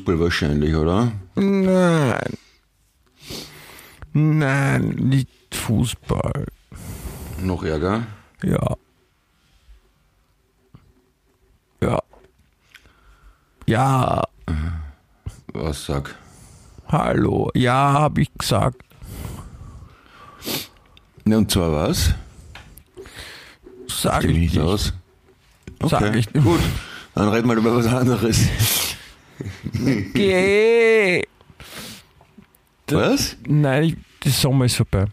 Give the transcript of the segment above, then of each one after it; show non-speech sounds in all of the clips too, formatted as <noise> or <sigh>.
Fußball wahrscheinlich, oder? Nein. Nein, nicht Fußball. Noch ärger? Ja. Ja. Ja. Was sag? Hallo. Ja, hab ich gesagt. Und zwar was? Sag ich nicht. aus. Sag ich nicht. Gut, dann reden wir über was anderes. Geh. <laughs> Was? Nein, ich, der Sommer ist vorbei.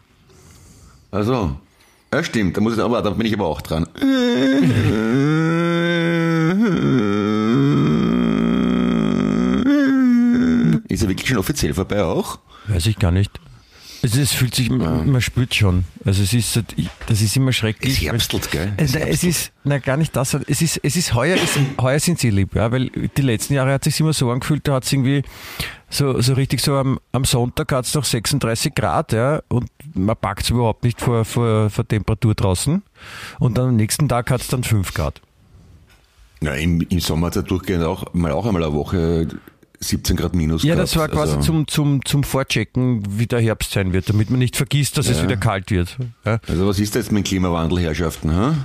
Also, ja stimmt, da muss ich aber, da bin ich aber auch dran. <laughs> Ist er wirklich schon offiziell vorbei auch? Weiß ich gar nicht. Also es fühlt sich, man spürt schon. Also es ist, halt- das ist immer schrecklich. Es herbstelt, gell? Es, es ist, na gar nicht das. Es ist, es ist heuer, es, heuer sind sie lieb, ja, weil die letzten Jahre hat sich immer so angefühlt, da hat es irgendwie so, so richtig so am, am Sonntag hat es noch 36 Grad, ja, und man packt es überhaupt nicht vor, vor, vor Temperatur draußen. Und dann am nächsten Tag hat es dann 5 Grad. Na, im, im Sommer hat es ja durchgehend auch mal, auch einmal eine Woche 17 Grad minus Ja, das war quasi Also, zum, zum, zum Vorchecken, wie der Herbst sein wird, damit man nicht vergisst, dass es Ja. wieder kalt wird. Ja. Also was ist jetzt mit Klimawandel, Herrschaften, ha?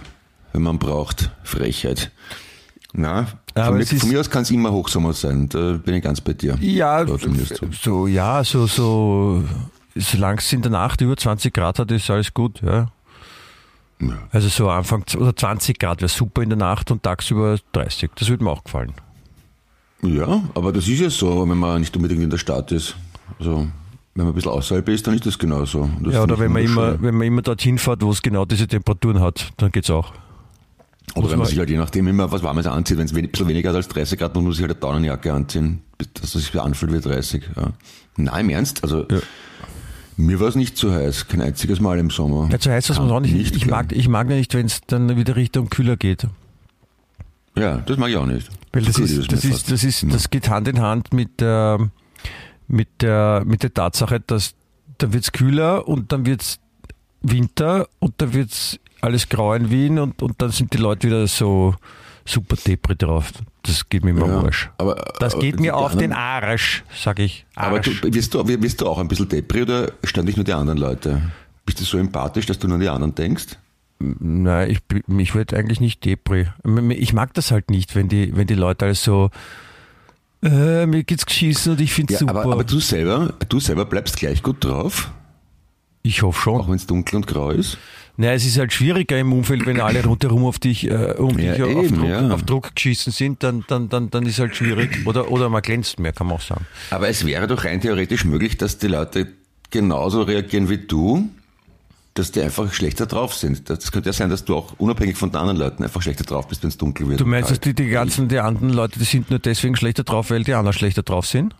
wenn man braucht? Frechheit. Na, von, mir, es von mir aus kann es immer Hochsommer sein, da bin ich ganz bei dir. Ja, so. so, ja, so, so, solange es in der Nacht über 20 Grad hat, ist alles gut, ja. Ja. Also so Anfang, oder 20 Grad wäre super in der Nacht und tagsüber 30. Das würde mir auch gefallen. Ja, aber das ist ja so, wenn man nicht unbedingt in der Stadt ist. Also, wenn man ein bisschen außerhalb ist, dann ist das genauso. Das Ja, oder wenn man immer, wenn man immer dorthin fährt, wo es genau diese Temperaturen hat, dann geht's auch. Oder wenn man sich halt je nachdem immer was Warmes anzieht, wenn es ein bisschen weniger als 30 Grad, muss man sich halt eine Daunenjacke anziehen, dass es sich anfühlt wie 30. Ja. Nein, im Ernst, also Ja. mir war es nicht zu heiß, kein einziges Mal im Sommer. Ja, so heißt das man auch nicht. Nicht ich, mag, ich mag nicht, wenn es dann wieder Richtung kühler geht. Ja, das mag ich auch nicht. Weil das Gut, ist, das ist, das ist, das geht Hand in Hand mit der, mit der, mit der Tatsache, dass dann wird's kühler und dann wird's Winter und dann wird's alles grau in Wien und, und dann sind die Leute wieder so super depri drauf. Das geht mir immer Ja, Arsch. aber- Das aber geht mir auf den anderen- Arsch, sag ich. Aber Arsch. du, wirst, du, wirst du auch ein bisschen Depri oder ständig nur die anderen Leute? Bist du so empathisch, dass du nur an die anderen denkst? Nein, ich, bin- ich werde eigentlich nicht Depri. Ich mag das halt nicht, wenn die, wenn die Leute alles so, äh, mir geht's geschissen und ich find's Ja, super. aber, aber du selber, du selber bleibst gleich gut drauf, ich hoffe schon. auch wenn es dunkel und grau ist. Naja, es ist halt schwieriger im Umfeld, wenn alle rundherum auf dich, äh, um Ja, dich auf, eben, Druck, ja. auf Druck geschissen sind, dann, dann, dann, dann ist halt schwierig. Oder, oder man glänzt mehr, kann man auch sagen. Aber es wäre doch rein theoretisch möglich, dass die Leute genauso reagieren wie du, dass die einfach schlechter drauf sind. Das könnte ja sein, dass du auch unabhängig von den anderen Leuten einfach schlechter drauf bist, wenn es dunkel wird. Du meinst, dass die, die ganzen, die anderen Leute, die sind nur deswegen schlechter drauf, weil die anderen schlechter drauf sind?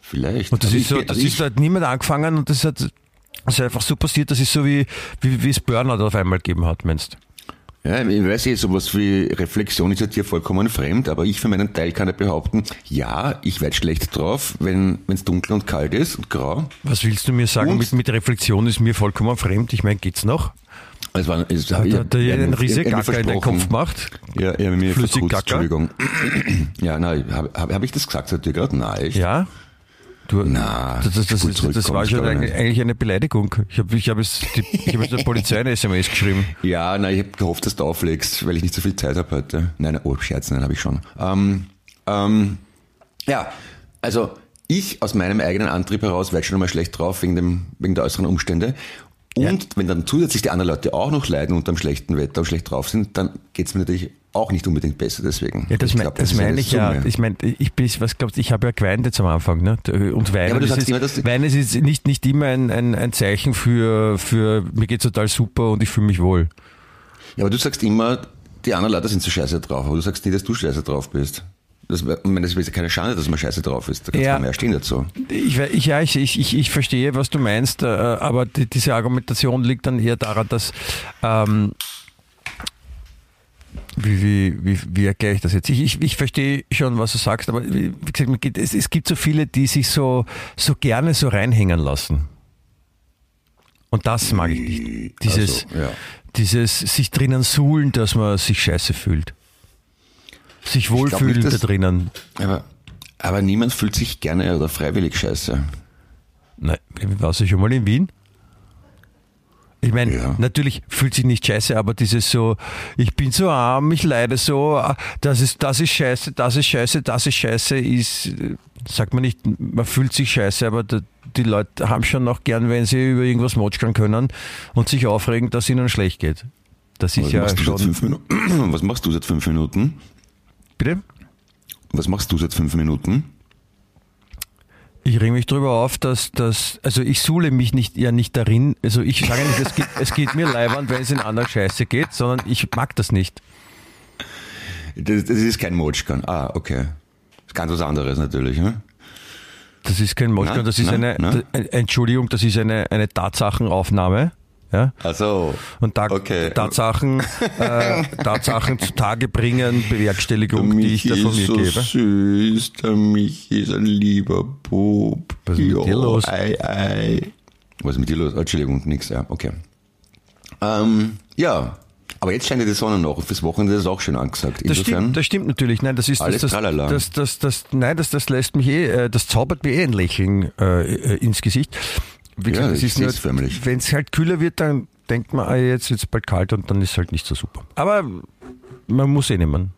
Vielleicht. Und das Also ist so, das also ist halt niemand angefangen und das hat, das ist einfach so passiert, das ist so wie, wie, wie es Burnout auf einmal gegeben hat, meinst Ja, ich weiß eh, sowas wie Reflexion ist ja dir vollkommen fremd, aber ich für meinen Teil kann ja behaupten, ja, ich werde schlecht drauf, wenn es dunkel und kalt ist und grau. Was willst du mir sagen? Mit, mit Reflexion ist mir vollkommen fremd. Ich meine, geht's noch? Es war, es, Hat ja, der, ja, einen riesen mir Gacker in den. Kopf macht? Ja, ja, mir Flüssig verkutzt? Entschuldigung. <clears throat> ja, nein, habe hab, hab ich das gesagt zu dir gerade? Nein, echt? Ja? Du, Na, das, das, das, das, war schon eigentlich, eine Beleidigung. Ich habe ich hab es, die, ich hab es der Polizei eine SMS geschrieben. Ja, nein, ich habe gehofft, dass du auflegst, weil ich nicht so viel Zeit habe heute. Nein, oh, Scherz, nein, habe ich schon. Ähm, ähm, ja, also ich aus meinem eigenen Antrieb heraus werde schon einmal schlecht drauf wegen, dem, wegen der äußeren Umstände. Und wenn dann zusätzlich die anderen Leute auch noch leiden unter dem schlechten Wetter und schlecht drauf sind, dann geht es mir natürlich auch nicht unbedingt besser deswegen. Ja, das, Ich mein, glaub, das ist meine eine ich ja. Summe. Ich meine, ich bin, was glaubst ich habe ja geweint jetzt am Anfang, ne? Und Weinen, du ist, immer, Weinen ist nicht, nicht immer ein, ein, ein Zeichen für, für mir geht's total super und ich fühle mich wohl. Ja, aber du sagst immer, die anderen Leute sind so scheiße drauf, aber du sagst nie, dass du scheiße drauf bist. Das, ich meine, das ist ja keine Schande, dass man scheiße drauf ist. Da kannst Ja. du mehr stehen dazu. Ich, ich, ja, ich, ich, ich, verstehe, was du meinst, äh, aber die, diese Argumentation liegt dann eher daran, dass ähm, wie, wie, wie, wie erkläre ich das jetzt? Ich, ich, ich verstehe schon, was du sagst, aber wie gesagt, es, es gibt so viele, die sich so, so gerne so reinhängen lassen. Und das mag ich nicht. Dieses, Also, ja. dieses sich drinnen suhlen, dass man sich scheiße fühlt. Sich wohlfühlen nicht, da drinnen. Aber, aber niemand fühlt sich gerne oder freiwillig scheiße. Nein, warst du schon mal in Wien? Ich meine, Ja. natürlich fühlt sich nicht scheiße, aber dieses so, ich bin so arm, ich leide so, ah, das ist, das ist scheiße, das ist scheiße, das ist scheiße, ist, sagt man nicht, man fühlt sich scheiße, aber die Leute haben schon noch gern, wenn sie über irgendwas motschern können und sich aufregen, dass ihnen schlecht geht. Das ist Was, ja machst schon. Minuten? <clears throat> Was machst du seit fünf Minuten? Bitte? Was machst du seit fünf Minuten? Ich reg mich darüber auf, dass, dass also ich suhle mich nicht ja nicht darin, also ich sage nicht, es geht, es geht mir leibend, wenn es in anderen Scheiße geht, sondern ich mag das nicht. Das, das ist kein Motschkan. Ah, okay. Das ist ganz was anderes natürlich. Ne? Das ist kein Moschkan, Nein, das ist nein, eine, äh, Entschuldigung, das ist eine, eine Tatsachenaufnahme. Ja? Also, Und da, Okay. Tatsachen, äh, Tatsachen zutage bringen, Bewerkstelligung, die ich da von mir so gebe. süß, der Michi ist ein lieber Bub. Was ist mit dir los? Ei, ei. Was ist mit dir los? Entschuldigung, nix, ja, okay. Ähm, ja, aber jetzt scheint ja die Sonne noch und fürs Wochenende ist es auch schön angesagt. Das stimmt, das stimmt natürlich. Nein, das ist Alles das, das, tralala. das, das, das, nein, das, das lässt mich eh, äh, das zaubert mir eh ein Lächeln äh, äh, ins Gesicht. Wie Ja, das ich ist seh's förmlich. wenn es halt kühler wird, dann denkt man, ah, jetzt wird es bald kalt und dann ist es halt nicht so super. Aber man muss eh nehmen.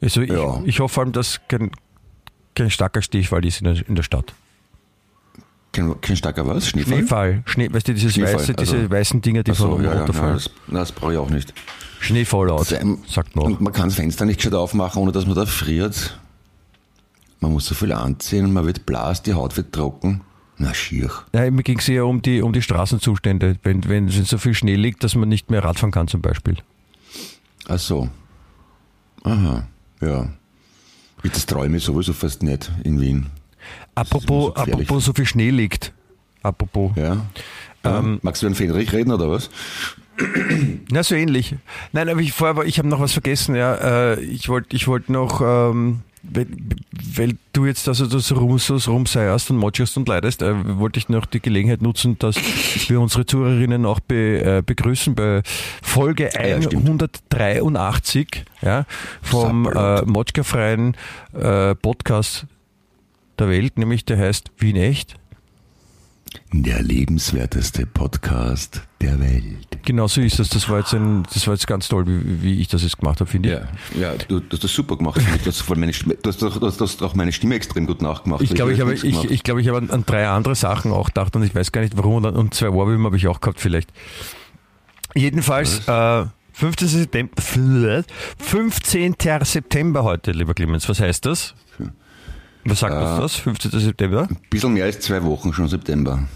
Also ich, Ja. ich hoffe vor allem, dass kein, kein starker Stichwald ist in der, in der Stadt. kein, kein starker was? Schneefall? Schneefall, Schnee, weißt du, dieses Schneefall, weiße, diese also- weißen Dinger, die so, von ja, ja, runterfallen. das, nein, das brauche ich auch nicht. Schneefallout, sagt man auch. Man kann das Fenster nicht gescheit aufmachen, ohne dass man da friert. Man muss so viel anziehen, man wird blass, die Haut wird trocken. Na, schier. Ja, mir ging es eher um die, um die Straßenzustände, wenn, wenn so viel Schnee liegt, dass man nicht mehr Radfahren kann zum Beispiel. Ach so. Aha, ja. Das traue ich sowieso fast nicht in Wien. Apropos, so apropos so viel Schnee liegt. Apropos. Ja. Ähm, Magst du über den Fenrich reden oder was? Na, so ähnlich. Nein, aber ich vorher, ich habe noch was vergessen, ja. Äh, ich wollte ich wollte noch, ähm, weil, weil du jetzt also das rum, so rumseierst und motscherst und leidest, äh, wollte ich noch die Gelegenheit nutzen, dass wir unsere Zuhörerinnen auch be, äh, begrüßen bei Folge Ah ja, stimmt. 183 ja, vom äh, Motschka-freien äh, Podcast der Welt, nämlich der heißt Wien Echt. Der lebenswerteste Podcast der Welt. Genau so ist das. Das war jetzt, ein, das war jetzt ganz toll, wie, wie ich das jetzt gemacht habe, finde ich. Ja, ja du, du hast das super gemacht. ich. Du hast, voll meine Stimme, du, hast, doch- du hast, du hast auch meine Stimme extrem gut nachgemacht. Ich glaube, ich habe ich, gemacht. ich, glaube, ich habe an, an drei andere Sachen auch gedacht und ich weiß gar nicht warum und, zwei Ohrwürmer habe ich auch gehabt vielleicht. Jedenfalls, äh, 15. September, 15. September heute, lieber Clemens. Was heißt das? Was sagt uns das? 15. September? Ein bisschen mehr als zwei Wochen schon September.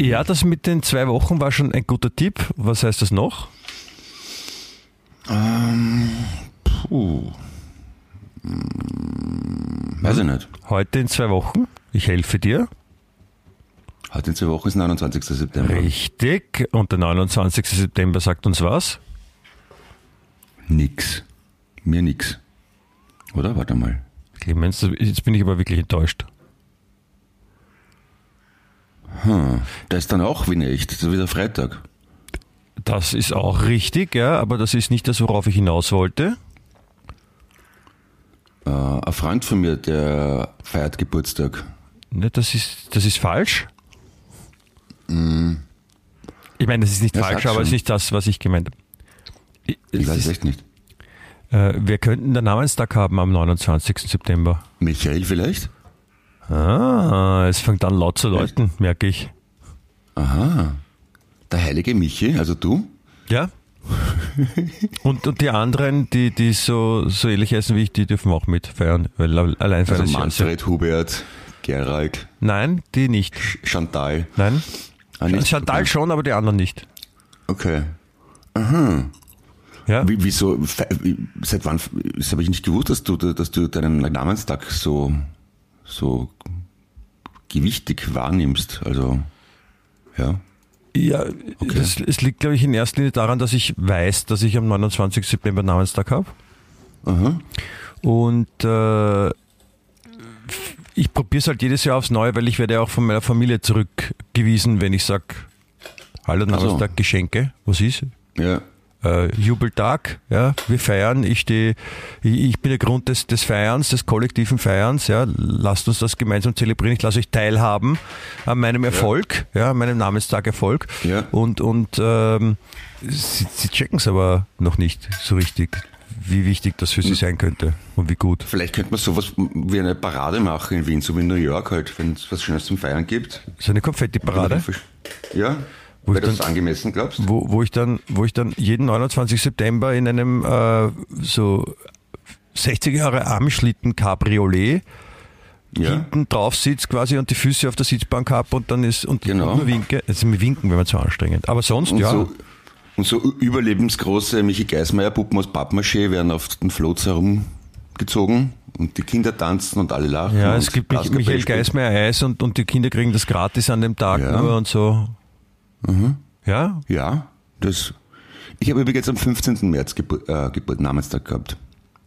Ja, das mit den zwei Wochen war schon ein guter Tipp. Was heißt das noch? Puh. Hm, Weiß ich nicht. Heute in zwei Wochen. Ich helfe dir. Heute in zwei Wochen ist 29. September. Richtig. Und der 29. September sagt uns was? Nix. Mir nix. Oder? Warte mal. Clemens, jetzt bin ich aber wirklich enttäuscht. Hm. Da ist dann auch wie nicht. Das ist wieder Freitag. Das ist auch richtig, ja, aber das ist nicht das, worauf ich hinaus wollte. Äh, ein Freund von mir, der feiert Geburtstag. Ne, das, ist, das ist falsch. Ich meine, das ist nicht Ja, falsch, aber es ist nicht das, was ich gemeint habe. Ich Es weiß es echt nicht. Äh, wir könnten den Namenstag haben am 29. September. Michael vielleicht? Ah, es fängt an laut zu läuten, merke ich. Aha. Der heilige Michi, also du? Ja. <laughs> und, und die anderen, die, die so, so ähnlich heißen wie ich, die dürfen auch mitfeiern, weil allein feiern Also ja- Manfred, Hubert, Gerald, Nein, die nicht. Ch- Chantal. Nein. Ah, nicht? Chantal schon, aber die anderen nicht. Okay. Ja? Wie, wieso, seit wann, das habe ich nicht gewusst, dass du, dass du deinen Namenstag so, so gewichtig wahrnimmst. Also, ja. Ja, es, es liegt, glaube ich, in erster Linie daran, dass ich weiß, dass ich am 29. September Namenstag habe. Aha. Und äh, ich probiere es halt jedes Jahr aufs Neue, weil ich werde ja auch von meiner Familie zurückgewiesen, wenn ich sage, hallo so. Namenstag, Geschenke, was ist? Ja. Äh, Jubeltag, ja, wir feiern, ich stehe, ich, ich bin der Grund des, des Feierns, des kollektiven Feierns, ja, lasst uns das gemeinsam zelebrieren, ich lasse euch teilhaben an meinem Erfolg, ja, an meinem Namenstag Erfolg Ja. und, und ähm, sie, sie checken es aber noch nicht so richtig, wie wichtig das für sie sein könnte und wie gut. Vielleicht könnte man sowas wie eine Parade machen in Wien, so wie in New York halt, wenn es was Schönes zum Feiern gibt. So eine Konfetti-Parade, Ja. Wo Wäre ich das dann- angemessen, glaubst du? wo, wo ich dann, wo ich dann jeden 29. September in einem äh, so 60er Jahre Armschlitten Cabriolet Ja. hinten drauf sitzt quasi und die Füße auf der Sitzbank habe und dann ist und Genau. nur winke. Also mir winken wäre mir zu anstrengend. Aber sonst Und ja. so, und so überlebensgroße Michi Geismeier Puppen aus Pappmaché werden auf den Floats herumgezogen und die Kinder tanzen und alle lachen. ja, es gibt Michael. Geismeier Eis und, und die Kinder kriegen das gratis an dem Tag Ja. Nur und so. Ja, Ja, das. Ich habe übrigens am 15. März Geburt, äh, Geburt Namenstag gehabt.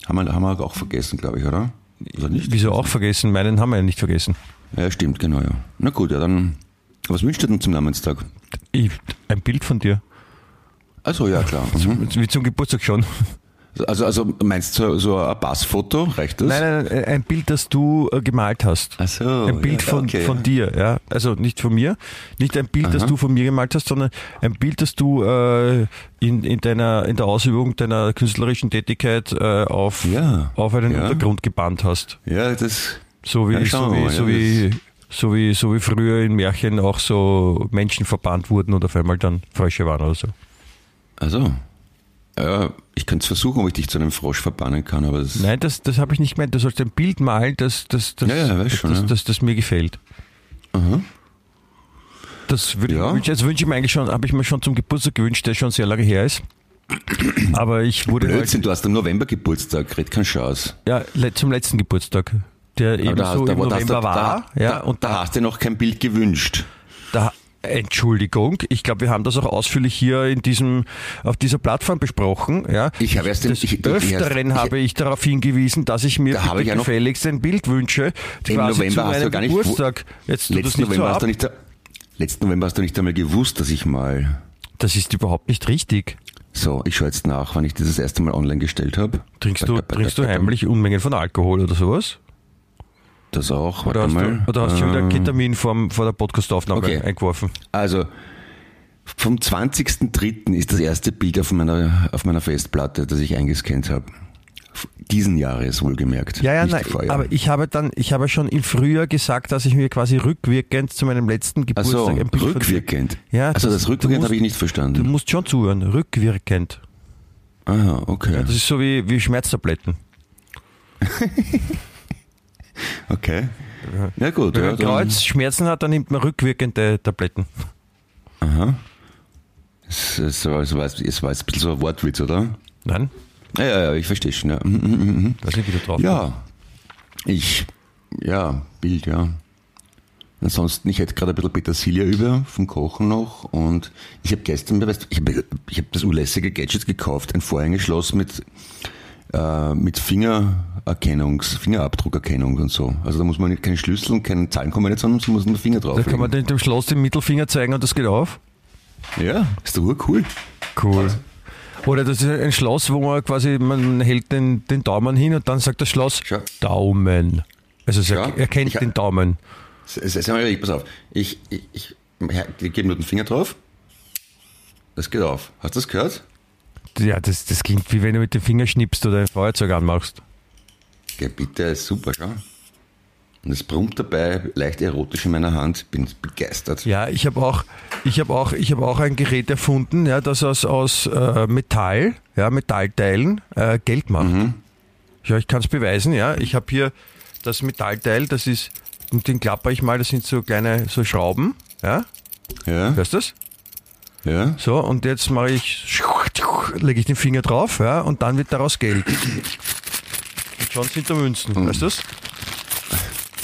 Haben wir, haben wir auch vergessen, glaube ich, oder? Oder nicht? wieso auch vergessen? Meinen haben wir ja nicht vergessen. Ja, stimmt, genau, ja. Na gut, ja, dann. Was wünscht ihr denn zum Namenstag? Ich, ein Bild von dir. Also ja, klar. Mhm. Wie zum Geburtstag schon. Also, also meinst du so, ein Passfoto? Reicht das? Nein, nein, ein Bild, das du äh, gemalt hast. Ach so, ein Bild ja, von, okay, von ja. dir, ja. Also nicht von mir, nicht ein Bild, das Aha. du von mir gemalt hast, sondern ein Bild, das du äh, in, in deiner in der Ausübung deiner künstlerischen Tätigkeit äh, auf, Ja, auf einen. Untergrund gebannt hast. Ja, das. So wie, so, wie, mal, so, wie, so, wie, so wie früher in Märchen auch so Menschen verbannt wurden und auf einmal dann Frösche waren oder so. Also. Ja, ich könnte es versuchen, ob ich dich zu einem Frosch verbannen kann, aber das. Nein, das, das habe ich nicht gemeint. Du sollst ein Bild malen, das, das, das, Ja, ja, das, schon, das, ja. das, das mir gefällt. Aha. Das würde Ja. ich, also wünsche ich mir eigentlich schon, habe ich mir schon zum Geburtstag gewünscht, der schon sehr lange her ist. Aber ich wurde Blödsinn, halt, du hast am November Geburtstag, red kein Chance. ja, zum letzten Geburtstag, der eben da so hast- im da- November da, war. Da, ja, da, und da hast du noch kein Bild gewünscht. da, Entschuldigung, ich glaube, wir haben das auch ausführlich hier in diesem, auf dieser Plattform besprochen. Ja. Ich habe erst den- Des ich- Öfteren ich- habe ich darauf hingewiesen, dass ich mir Da bitte gefälligst ein Bild wünsche, Im November hast du gar nicht Geburtstag. Jetzt tut das Letzten nicht so November, hast ab. du nicht, letzten November hast du nicht einmal gewusst, dass ich mal. Das ist überhaupt nicht richtig. So, ich schaue jetzt nach, wann ich das das erste Mal online gestellt habe. Trinkst du, trinkst du heimlich Unmengen von Alkohol oder sowas? Das auch. Oder hast, mal. du, oder hast du schon wieder Ähm, Ketamin vor, vor der Podcastaufnahme Okay. eingeworfen? Also, vom 20.03. ist das erste Bild auf meiner, auf meiner Festplatte, das ich eingescannt habe. Diesen Jahres wohlgemerkt. Ja, ja, nein, aber ich habe dann, ich habe schon im Frühjahr gesagt, dass ich mir quasi rückwirkend zu meinem letzten Ach so, Geburtstag ein Bild von- rückwirkend. Ja, also das du rückwirkend habe ich nicht Du verstanden. musst schon zuhören, rückwirkend. Aha, okay. Das ist so wie, wie Schmerztabletten. <laughs> Okay. Ja gut. Wenn Ja, man dann, Kreuz Schmerzen hat, dann nimmt man rückwirkende Tabletten. aha. Es, es, war, es, war, es war jetzt ein bisschen so ein Wortwitz, oder? Nein? Ja, ja, ja ich verstehe schon. Ja. Mhm, mhm, mhm. Weiß nicht, wie du drauf ja, ich, ja, Bild, ja. Ansonsten, ich hätte gerade ein bisschen Petersilie über vom Kochen noch und ich habe gestern, weißt, ich habe ich hab das unlässige Gadget gekauft, ein Vorhängeschloss mit, äh, mit Fingererkennungs, Fingerabdruckerkennung und so. Also da muss man nicht keinen Schlüssel und keinen Zahlenkombination, sondern muss man den Finger drauf. Da kann man dem Schloss den Mittelfinger zeigen und das geht auf. ja, ist doch cool. Cool. Oder das ist ein Schloss, wo man quasi, man hält den, den Daumen hin und dann sagt das Schloss Schau. Daumen. Also es er, erkennt Ich- den Daumen. Sag mal ehrlich, pass auf. Ich, ich, ich, ich gebe nur den Finger drauf. Das geht auf. Hast du das gehört? Ja, das, das klingt wie wenn du mit dem Finger schnippst oder ein Feuerzeug anmachst. Ja, bitte, ist super, schau. Und es brummt dabei leicht erotisch in meiner Hand. Bin begeistert. Ja, ich habe auch, ich habe auch, ich habe auch ein Gerät erfunden, ja, das aus, aus äh, Metall, ja, Metallteilen äh, Geld macht. Ja, ich kann es beweisen, ja. Ich habe hier das Metallteil, das ist, und den klapper ich mal, das sind so kleine, so Schrauben, ja. Ja, Hörst du das? Ja. So, und jetzt mache ich, lege ich den Finger drauf, ja, und dann wird daraus Geld. Und schon sind da Münzen, weißt du das?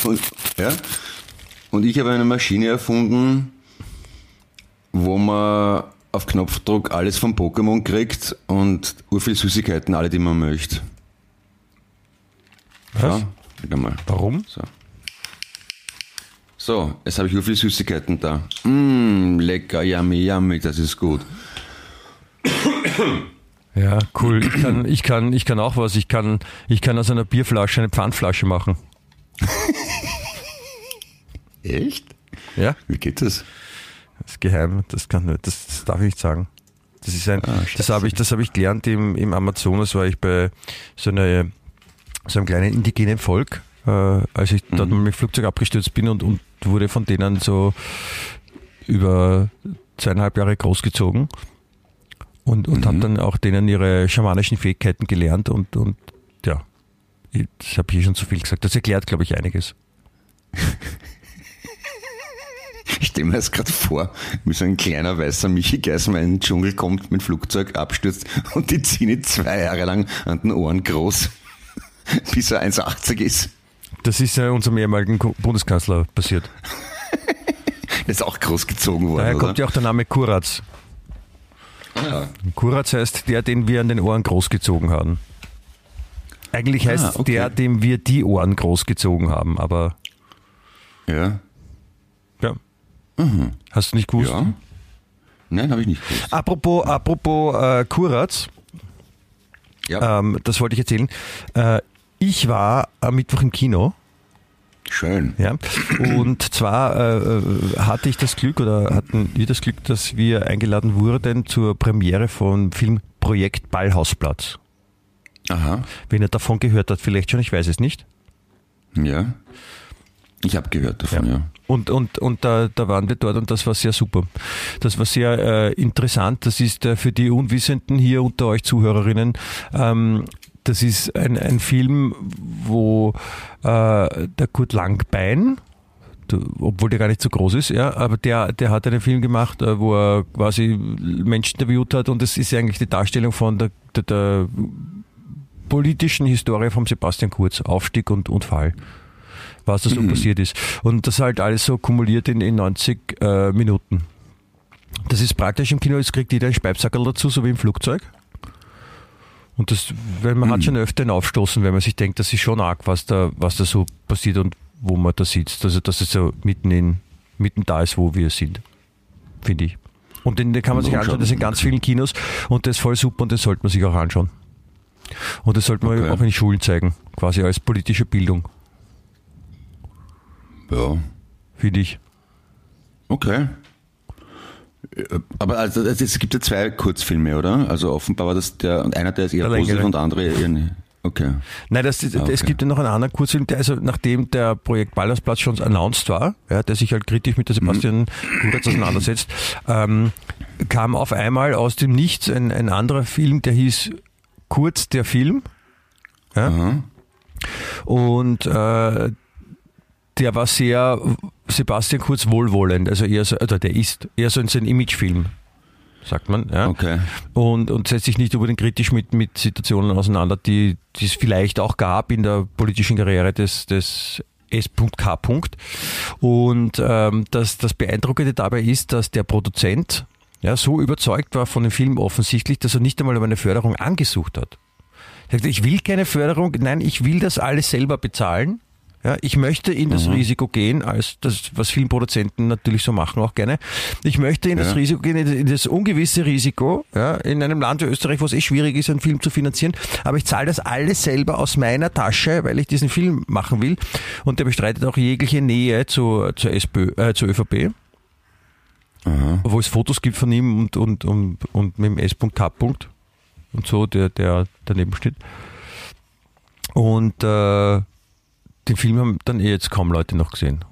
Und, ja. Und ich habe eine Maschine erfunden, wo man auf Knopfdruck alles vom Pokémon kriegt und urviel Süßigkeiten, alle, die man möchte. Was? Ja, mal. Warum? So. So, jetzt habe ich urviel Süßigkeiten da. Mmm, lecker, yummy, yummy, das ist gut. Ja, cool. Ich kann, ich kann, ich kann auch was. Ich kann, ich kann aus einer Bierflasche eine Pfandflasche machen. <laughs> Echt? Ja, Wie geht das? das ist geheim. Das kann das, das darf ich nicht sagen. Das ist ein, Ah, das habe ich, das habe ich gelernt im, im Amazonas, war ich bei so einer, so einem kleinen indigenen Volk, äh, als ich dort mal mit dem Flugzeug abgestürzt bin und, und wurde von denen so über zweieinhalb Jahre großgezogen und, und habe dann auch denen ihre schamanischen Fähigkeiten gelernt und, und ja, ich- das habe ich schon zu viel gesagt. Das erklärt, glaube ich, einiges. <laughs> Ich stelle mir das gerade vor, wie so ein kleiner weißer Michi Geismar in den Dschungel kommt, mit dem Flugzeug abstürzt und die ziehen ihn zwei Jahre lang an den Ohren groß, <laughs> bis er 1,80 ist. Das ist ja unserem ehemaligen Bundeskanzler passiert. <laughs> Ist auch großgezogen worden, Daher oder? kommt ja auch der Name Kuratz. Ah, Kuratz heißt der, den wir an den Ohren großgezogen haben. Eigentlich heißt Ah, es okay. der, dem wir die Ohren großgezogen haben, aber ja. ja. Hast du nicht gewusst? Ja. Nein, habe ich nicht gewusst. Apropos, apropos äh, Kuratz, Ja, ähm, das wollte ich erzählen. Äh, ich war am Mittwoch im Kino. Schön. Ja, und zwar äh, äh, hatte ich das Glück oder hatten wir das Glück, dass wir eingeladen wurden zur Premiere vom Film Projekt Ballhausplatz. Aha, Wenn er davon gehört hat, vielleicht schon, ich weiß es nicht. ja. Ich habe gehört davon, ja. Und, und, und da, da waren wir dort und das war sehr super. Das war sehr äh, interessant. Das ist äh, für die Unwissenden hier unter euch Zuhörerinnen, ähm, das ist ein, ein Film, wo äh, der Kurt Langbein, obwohl der gar nicht so groß ist, ja, aber der, der hat einen Film gemacht, äh, wo er quasi Menschen interviewt hat und es ist eigentlich die Darstellung von der, der, der politischen Historie von Sebastian Kurz, Aufstieg und, und Fall was da so passiert ist. Und das halt alles so kumuliert in, in 90 äh, Minuten. Das ist praktisch im Kino, jetzt kriegt jeder einen Speibsackerl dazu, so wie im Flugzeug. Und das, weil man hat schon öfter ein Aufstoßen, wenn man sich denkt, das ist schon arg, was da, was da so passiert und wo man da sitzt. Also, dass es so mitten in, mitten da ist, wo wir sind. Finde ich. Und den, den kann man sich anschauen, das sind ganz vielen Kinos und das ist voll super und das sollte man sich auch anschauen. Und das sollte man Okay. auch in Schulen zeigen, quasi als politische Bildung, Ja, finde ich. okay. Aber also es gibt ja zwei Kurzfilme, oder? Also offenbar war das der, und einer, der ist eher Der positiv längere. und der andere eher nicht. Okay. Nein, das, Ah, okay. es gibt ja noch einen anderen Kurzfilm, der also nachdem der Projekt Ballersplatz schon announced war, ja, der sich halt kritisch mit der Sebastian Kuratz auseinandersetzt, ähm, kam auf einmal aus dem Nichts ein, ein anderer Film, der hieß Kurz der Film. Ja, Aha. und äh, der war sehr Sebastian Kurz wohlwollend, also eher so, oder der ist eher so in sein Imagefilm, sagt man. Ja Okay. und, und setzt sich nicht unbedingt kritisch mit, mit Situationen auseinander, die, die es vielleicht auch gab in der politischen Karriere des, des S.K. Und ähm, das, das Beeindruckende dabei ist, dass der Produzent ja, so überzeugt war von dem Film offensichtlich, dass er nicht einmal um eine Förderung angesucht hat. Er sagt, ich will keine Förderung, nein, ich will das alles selber bezahlen. Ja, ich möchte in das Risiko gehen, als das, was vielen Produzenten natürlich so machen, auch gerne. Ich möchte in das Ja. Risiko gehen, in das ungewisse Risiko, ja, in einem Land wie Österreich, wo es eh schwierig ist, einen Film zu finanzieren, aber ich zahle das alles selber aus meiner Tasche, weil ich diesen Film machen will. Und der bestreitet auch jegliche Nähe zu, zur, SPÖ, äh, zur ÖVP Aha. wo es Fotos gibt von ihm und, und, und, und mit dem S.K. und so, der, der daneben steht. Und äh, den Film haben dann eh jetzt kaum Leute noch gesehen.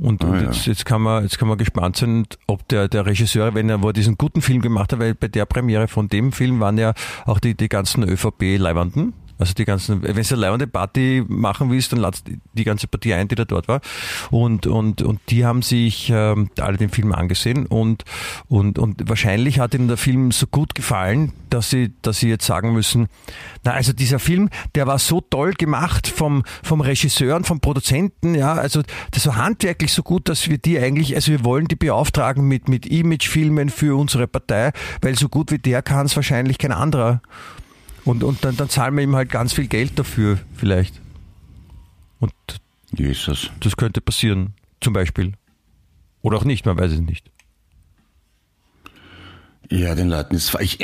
Und, Ah, und ja. jetzt, jetzt, kann man, jetzt kann man gespannt sein, ob der, der Regisseur, wenn er wo diesen guten Film gemacht hat, weil bei der Premiere von dem Film waren ja auch die, die ganzen ÖVP-Leibanden. Also die ganzen, wenn du eine leibende Party machen willst, dann ladst die ganze Partie ein, die da dort war. Und, und, und die haben sich ähm, alle den Film angesehen und, und, und wahrscheinlich hat ihnen der Film so gut gefallen, dass sie, dass sie jetzt sagen müssen, na, also dieser Film, der war so toll gemacht vom, vom Regisseur und vom Produzenten, ja, also das war handwerklich so gut, dass wir die eigentlich, also wir wollen die beauftragen mit, mit Imagefilmen für unsere Partei, weil so gut wie der kann es wahrscheinlich kein anderer. Und, und dann, dann zahlen wir ihm halt ganz viel Geld dafür, vielleicht. Und Jesus. das könnte passieren, zum Beispiel. Oder auch nicht, man weiß es nicht. Ja, den Leuten ist ich,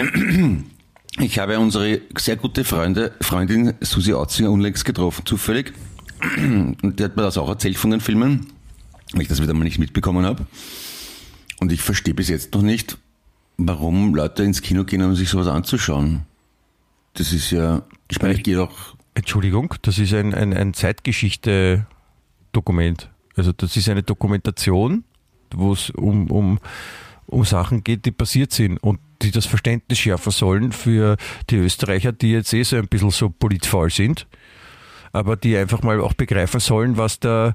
<clears throat> ich habe unsere sehr gute Freunde, Freundin Susi Otzinger unlängst getroffen, zufällig. <clears throat> Und die hat mir das auch erzählt von den Filmen, weil ich das wieder mal nicht mitbekommen habe. Und ich verstehe bis jetzt noch nicht, warum Leute ins Kino gehen, um sich sowas anzuschauen. Das ist ja, ich meine, ich gehe doch, Entschuldigung, das ist ein, ein, ein Zeitgeschichte-Dokument. Also das ist eine Dokumentation, wo es um, um, um Sachen geht, die passiert sind und die das Verständnis schärfen sollen für die Österreicher, die jetzt eh so ein bisschen so politfaul sind, aber die einfach mal auch begreifen sollen, was da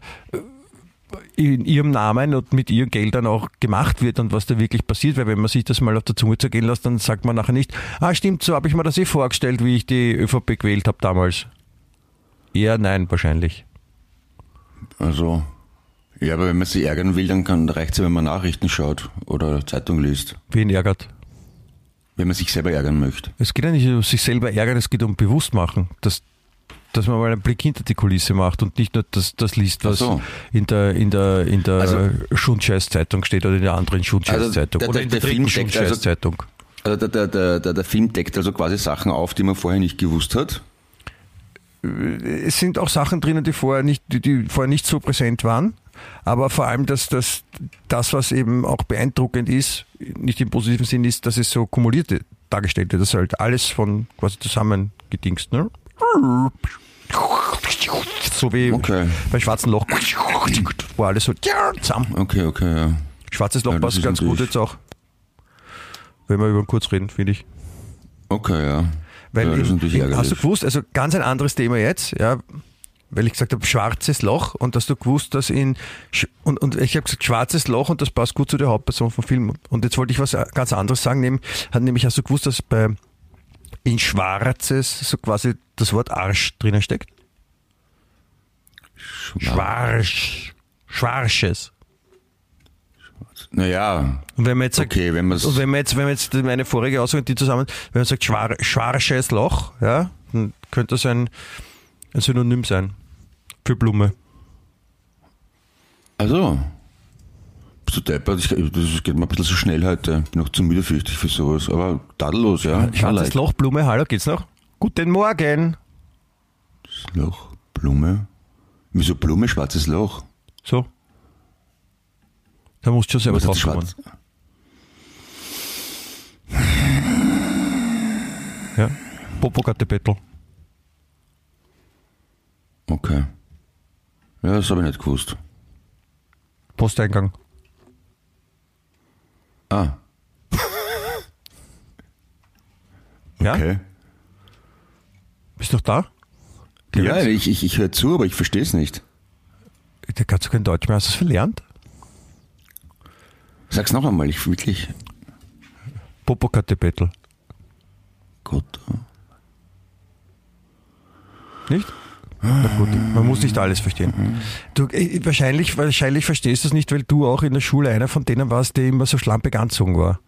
in ihrem Namen und mit ihren Geldern auch gemacht wird und was da wirklich passiert, weil wenn man sich das mal auf der Zunge zergehen lässt, dann sagt man nachher nicht, ah stimmt, so habe ich mir das eh vorgestellt, wie ich die ÖVP gewählt habe damals. Eher nein, wahrscheinlich. also, ja, aber wenn man sie ärgern will, dann reicht es ja, wenn man Nachrichten schaut oder Zeitung liest. Wen ärgert? Wenn man sich selber ärgern möchte. Es geht ja nicht um sich selber ärgern, es geht um Bewusstmachen, dass, dass man mal einen Blick hinter die Kulisse macht und nicht nur das, das liest, was so. in der, in der, in der Also- Schundscheiß-Zeitung steht oder in der anderen Schundscheiß-Zeitung Also der- oder in der, der dritten Film deckt also- Schundscheiß-Zeitung. Also der, der, der, der, der Film deckt also quasi Sachen auf, die man vorher nicht gewusst hat. es sind auch Sachen drinnen, die vorher nicht, die, die vorher nicht so präsent waren. Aber vor allem, dass das, das, was eben auch beeindruckend ist, nicht im positiven Sinn ist, dass es so kumuliert dargestellt wird. Das ist halt alles von quasi zusammengedingst. Ne? So wie Okay. bei Schwarzen Loch, wo alles so zusammen. Okay, okay, ja. Schwarzes Loch Ja, passt ganz gut jetzt auch. Wenn wir über kurz reden, finde ich. Okay, ja. Weil ja, in- in, hast du gewusst, also ganz ein anderes Thema jetzt, ja, weil ich gesagt habe, schwarzes Loch und hast du gewusst, dass in und, und ich habe gesagt, schwarzes Loch und das passt gut zu der Hauptperson vom Film. Und jetzt wollte ich was ganz anderes sagen, nämlich, nämlich hast du gewusst, dass bei in schwarzes so quasi das Wort Arsch drinnen steckt? Schwarsch. Schwarsches. Naja, Und wenn man jetzt sagt, okay, wenn man und wenn man jetzt, wenn man jetzt meine vorige Aussage, die zusammen, wenn man sagt schwar, schwarsches Loch, ja, dann könnte das ein, ein Synonym sein für Blume. Also, bist du deppert? Ich, das geht mir ein bisschen so schnell heute. Bin noch zu müde, fürchte ich, für sowas. Aber tadellos, ja. Schwarzes Allein. Loch, Blume, hallo, geht's noch? Guten Morgen. Loch, Blume. Wieso Blume, schwarzes Loch? So. Da musst du schon selber drauf kommen. Ja. Popokatepetl. Okay. Ja, das habe ich nicht gewusst. Posteingang. Ah, Ja? okay. Bist du noch da? Ja, ich, ich, ich höre zu, aber ich verstehe es nicht. Da kannst du kein Deutsch mehr. Hast du es verlernt? Sag's noch einmal, ich wirklich. Popokatepetl. Gott. Nicht? Na gut, man muss nicht alles verstehen. Du, äh, wahrscheinlich, wahrscheinlich verstehst du es nicht, weil du auch in der Schule einer von denen warst, der immer so schlampig anzogen war.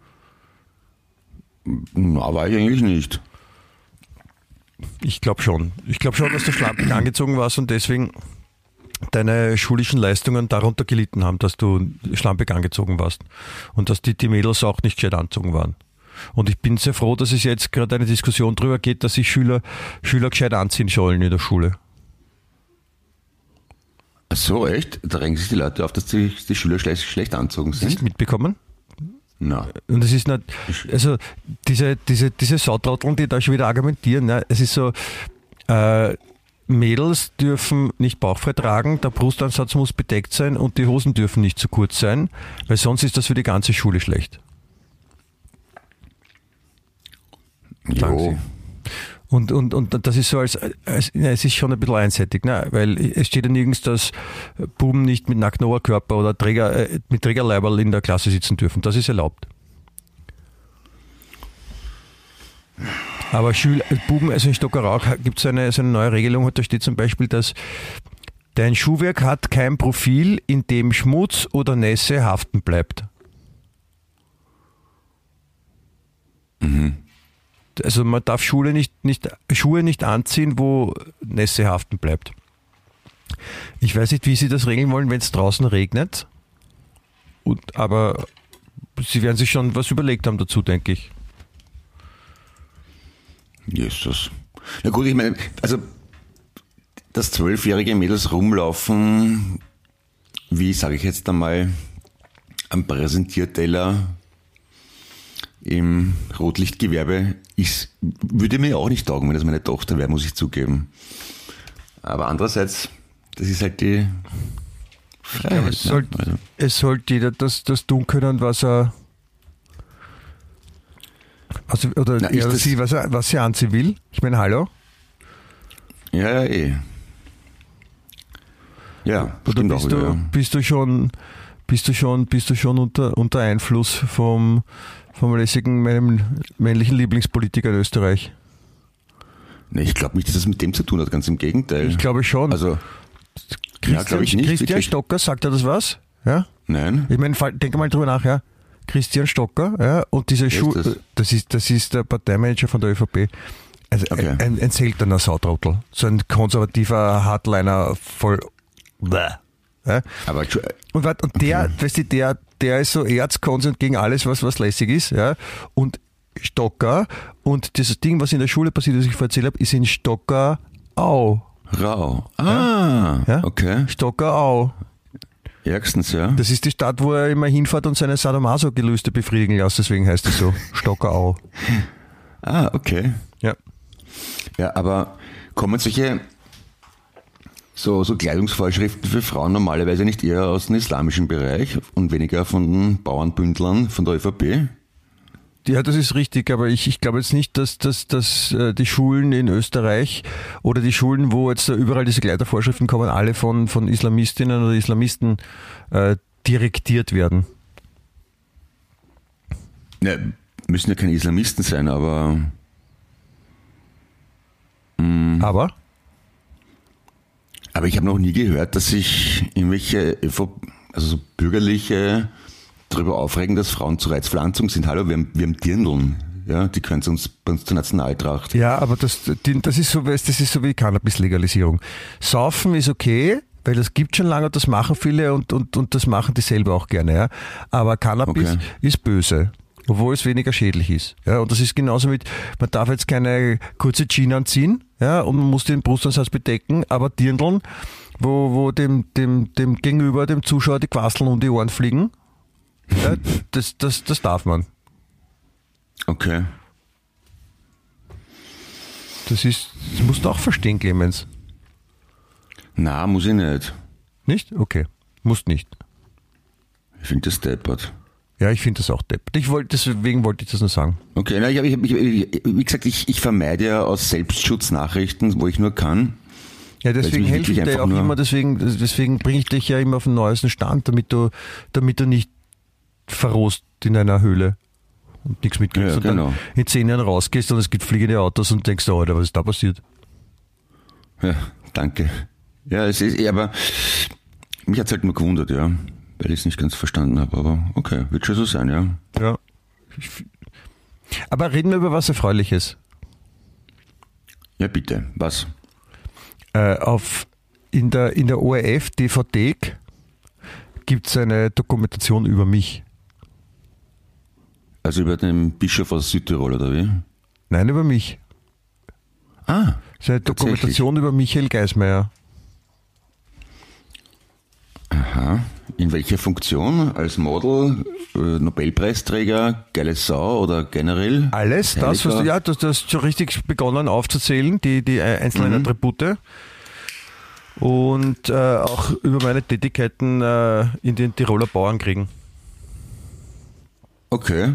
Na, war ich eigentlich nicht. Ich glaube schon. Ich glaube schon, dass du schlampig <clears throat> angezogen warst und deswegen deine schulischen Leistungen darunter gelitten haben, dass du schlampig angezogen warst. Und dass die, die Mädels auch nicht gescheit anzogen waren. Und ich bin sehr froh, dass es jetzt gerade eine Diskussion darüber geht, dass sich Schüler, Schüler gescheit anziehen sollen in der Schule. Ach so, echt? Da regen sich die Leute auf, dass die, die Schüler schlecht, schlecht anzogen sind? mitbekommen? Na, Und es ist nicht, also diese, diese, diese Sautrotteln, die da schon wieder argumentieren, ne, es ist so, äh, Mädels dürfen nicht bauchfrei tragen, der Brustansatz muss bedeckt sein und die Hosen dürfen nicht zu kurz sein, weil sonst ist das für die ganze Schule schlecht. Jo. Und, und, und das ist so, als, als ja, es ist schon ein bisschen einseitig, ne? weil es steht ja nirgends, dass Buben nicht mit nacktem Oberkörper oder Träger, äh, mit Trägerleiberl in der Klasse sitzen dürfen. Das ist erlaubt. Aber Schüler, Buben, also in Stockerau gibt es eine, so eine neue Regelung, da steht zum Beispiel, dass dein Schuhwerk hat kein Profil, in dem Schmutz oder Nässe haften bleibt. Also man darf Schule nicht, nicht, Schuhe nicht anziehen, wo Nässe haften bleibt. Ich weiß nicht, wie Sie das regeln wollen, wenn es draußen regnet. Und, aber Sie werden sich schon was überlegt haben dazu, denke ich. Jesus. Na gut, ich meine, also, dass zwölfjährige Mädels rumlaufen, wie sage ich jetzt einmal, am Präsentierteller im Rotlichtgewerbe, ist, würde mir auch nicht taugen, wenn das meine Tochter wäre, muss ich zugeben. Aber andererseits, das ist halt die Freiheit. es, soll, ne? also, es sollte jeder das, das tun können, was er. Also, oder Na, das- sie, was er, was sie anziehen will. Ich meine, hallo? ja, ja, eh. Ja, Oder stimmt bist auch du, ja. bist du schon, bist du schon, bist du schon unter, unter Einfluss vom, vom lässigen, meinem männlichen Lieblingspolitiker in Österreich? Nee, ich glaube nicht, dass das mit dem zu tun hat, ganz im Gegenteil. Ich glaube schon. Also, ja, Christian, glaube ich nicht. Christian wirklich. Stocker, sagt er das was? Ja? Nein. Ich meine, fall- denk mal drüber nach, ja. Christian Stocker, ja, und diese ist Schuh, das? das ist, das ist der Parteimanager von der ÖVP. Also Okay. ein, ein, ein seltener Sautrottel. So ein konservativer Hardliner voll. Bäh. Ja? Aber Und, und der, weißt du, der, der ist so erzkonsent gegen alles, was, was lässig ist, ja. Und Stocker, und dieses Ding, was in der Schule passiert, das ich vorher erzählt habe, ist in Stocker Au. Rau. Ah, Ja? okay. Stocker Au. Ärgstens, ja. Das ist die Stadt, wo er immer hinfährt und seine Sadomaso-Gelüste befriedigen lässt, deswegen heißt es so. <laughs> Stockerau. Ah, okay. Ja. Ja, aber kommen solche so, so Kleidungsvorschriften für Frauen normalerweise nicht eher aus dem islamischen Bereich und weniger von den Bauernbündlern von der ÖVP? Ja, das ist richtig, aber ich, ich glaube jetzt nicht, dass, dass, dass äh, die Schulen in Österreich oder die Schulen, wo jetzt überall diese Kleidervorschriften kommen, alle von, von Islamistinnen oder Islamisten äh, direktiert werden. Ja, müssen ja keine Islamisten sein, aber Aber Aber ich habe noch nie gehört, dass sich irgendwelche also so bürgerliche darüber aufregen, dass Frauen zu reizvoller Anzug sind. Hallo, wir haben, wir haben Dirndln. Ja, die können zu uns bei uns zur Nationaltracht. Ja, aber das, das ist so, das ist so wie Cannabis-Legalisierung. Saufen ist okay, weil das gibt schon lange und das machen viele und, und, und das machen die selber auch gerne, ja. Aber Cannabis Okay. ist böse. Obwohl es weniger schädlich ist. Ja, und das ist genauso mit, man darf jetzt keine kurze Jeans anziehen, ja, und man muss den Brustansatz bedecken, aber Dirndln, wo, wo dem, dem, dem Gegenüber, dem Zuschauer die Quasseln um die Ohren fliegen, ja, das, das, das darf man. Okay. Das ist, das musst du auch verstehen, Clemens. Na, muss ich nicht. Nicht? Okay. Musst nicht. Ich finde das deppert. Ja, ich finde das auch deppert. Ich wollte, deswegen wollte ich das nur sagen. Okay, na, ich, hab- ich, ich, wie gesagt, ich, ich vermeide ja aus Selbstschutz Nachrichten, wo ich nur kann. Ja, deswegen helfe ich dir auch immer, deswegen, deswegen bringe ich dich ja immer auf den neuesten Stand, damit du, damit du nicht verrohst in einer Höhle und nichts mitkriegst Ja, und genau. dann in zehn Jahren rausgehst und es gibt fliegende Autos und denkst, oh, Alter, was ist da passiert? Ja, danke. Ja, es ist, aber mich hat's halt nur gewundert, ja, weil ich es nicht ganz verstanden habe. Aber okay, wird schon so sein, ja. Ja. Aber reden wir über was Erfreuliches. Ja, bitte. Was? Äh, auf, in der, in der ORF DVD gibt es eine Dokumentation über mich. Also über den Bischof aus Südtirol, oder wie? Nein, über mich. Ah, Das ist eine Dokumentation über Michael Geismeier. Aha. In welcher Funktion? Als Model, äh, Nobelpreisträger, geile Sau oder generell? Alles, das, was du, ja, das, das hast schon richtig begonnen aufzuzählen, die, die äh, einzelnen Mhm. Attribute. und äh, auch über meine Tätigkeiten äh, in den Tiroler Bauernkriegen. Okay.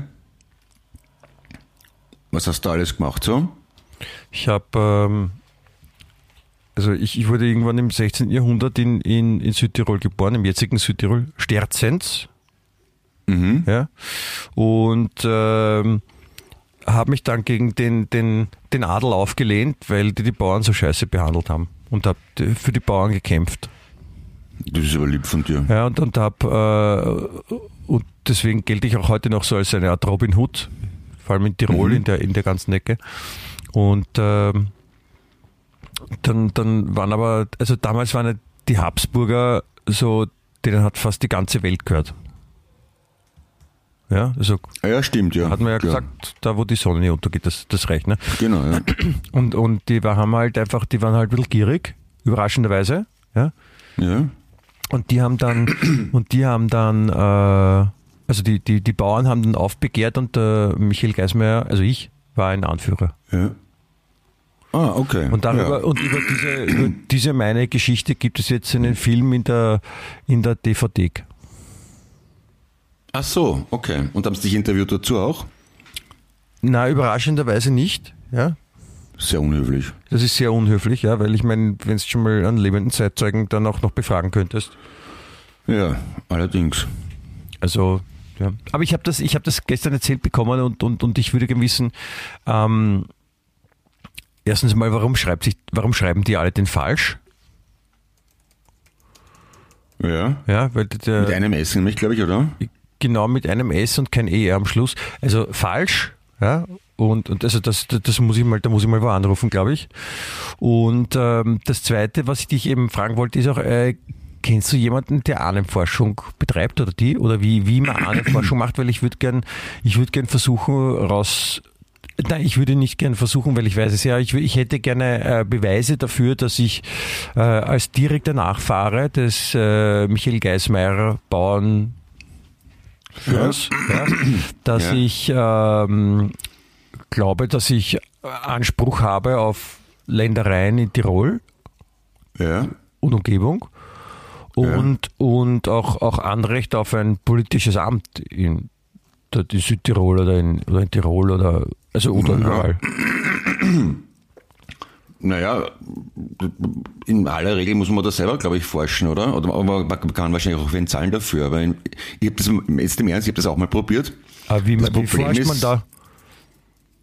Was hast du alles gemacht so? Ich habe, ähm, also ich, ich wurde irgendwann im 16. Jahrhundert in, in, in Südtirol geboren, im jetzigen Südtirol, Sterzens. Mhm. Ja. Und ähm, habe mich dann gegen den, den, den Adel aufgelehnt, weil die die Bauern so scheiße behandelt haben. Und habe für die Bauern gekämpft. Das ist aber lieb von dir. Ja, und, und habe äh, und deswegen gelte ich auch heute noch so als eine Art Robin Hood, vor allem in Tirol, Mhm. in, der, in der ganzen Ecke. Und ähm, dann, dann waren aber, also damals waren ja die Habsburger so, denen hat fast die ganze Welt gehört. Ja, also Ah Ja, stimmt, ja. hat man ja Klar. gesagt, da wo die Sonne nicht untergeht, das, das reicht. Ne? Genau, ja. <clears throat> Und, und die war, haben halt einfach, die waren halt ein bisschen gierig, überraschenderweise. Ja? ja. Und die haben dann, <clears throat> und die haben dann, äh, also die, die, die Bauern haben dann aufbegehrt und der Michael Geismeier, also ich, war ein Anführer. ja. Ah, okay. Und darüber, ja. und über diese, über diese meine Geschichte gibt es jetzt einen Film in der, in der DVD. Ach so, okay. Und haben sie dich interviewt dazu auch? Na, überraschenderweise nicht, ja. Sehr unhöflich. Das ist sehr unhöflich, ja, weil ich meine, wenn du schon mal einen lebenden Zeitzeugen dann auch noch befragen könntest. Ja, allerdings. Also, ja. Aber ich habe das, ich habe das gestern erzählt bekommen und, und, und ich würde gerne wissen, ähm, erstens mal, warum schreibt sich, warum schreiben die alle den falsch? Ja. Ja, weil der, Mit einem S nämlich, glaube ich, oder? genau mit einem S und kein ER am Schluss. Also falsch, ja. Und, und also das, das, das muss ich mal, da muss ich mal wo anrufen, glaube ich. Und ähm, das zweite, was ich dich eben fragen wollte, ist auch, äh, kennst du jemanden, der Ahnenforschung betreibt oder die? Oder wie, wie man Ahnenforschung macht? Weil ich würde gern, ich würde gern versuchen, raus. Nein, ich würde nicht gern versuchen, weil ich weiß es ja, ich, ich hätte gerne äh, Beweise dafür, dass ich äh, als direkter Nachfahre des äh, Michael Geismeier Bauern Führers, ja, dass Ja. ich ähm, glaube, dass ich Anspruch habe auf Ländereien in Tirol Ja. und Umgebung und, und auch, auch Anrecht auf ein politisches Amt in der, die Südtirol oder in, oder in Tirol oder also oder überall. Naja, in aller Regel muss man da selber, glaube ich, forschen, oder? Oder aber man kann wahrscheinlich auch wen zahlen dafür. Aber ich habe das jetzt im Ernst, ich habe das auch mal probiert. Aber wie, Das man- wie Problem forscht man ist- da?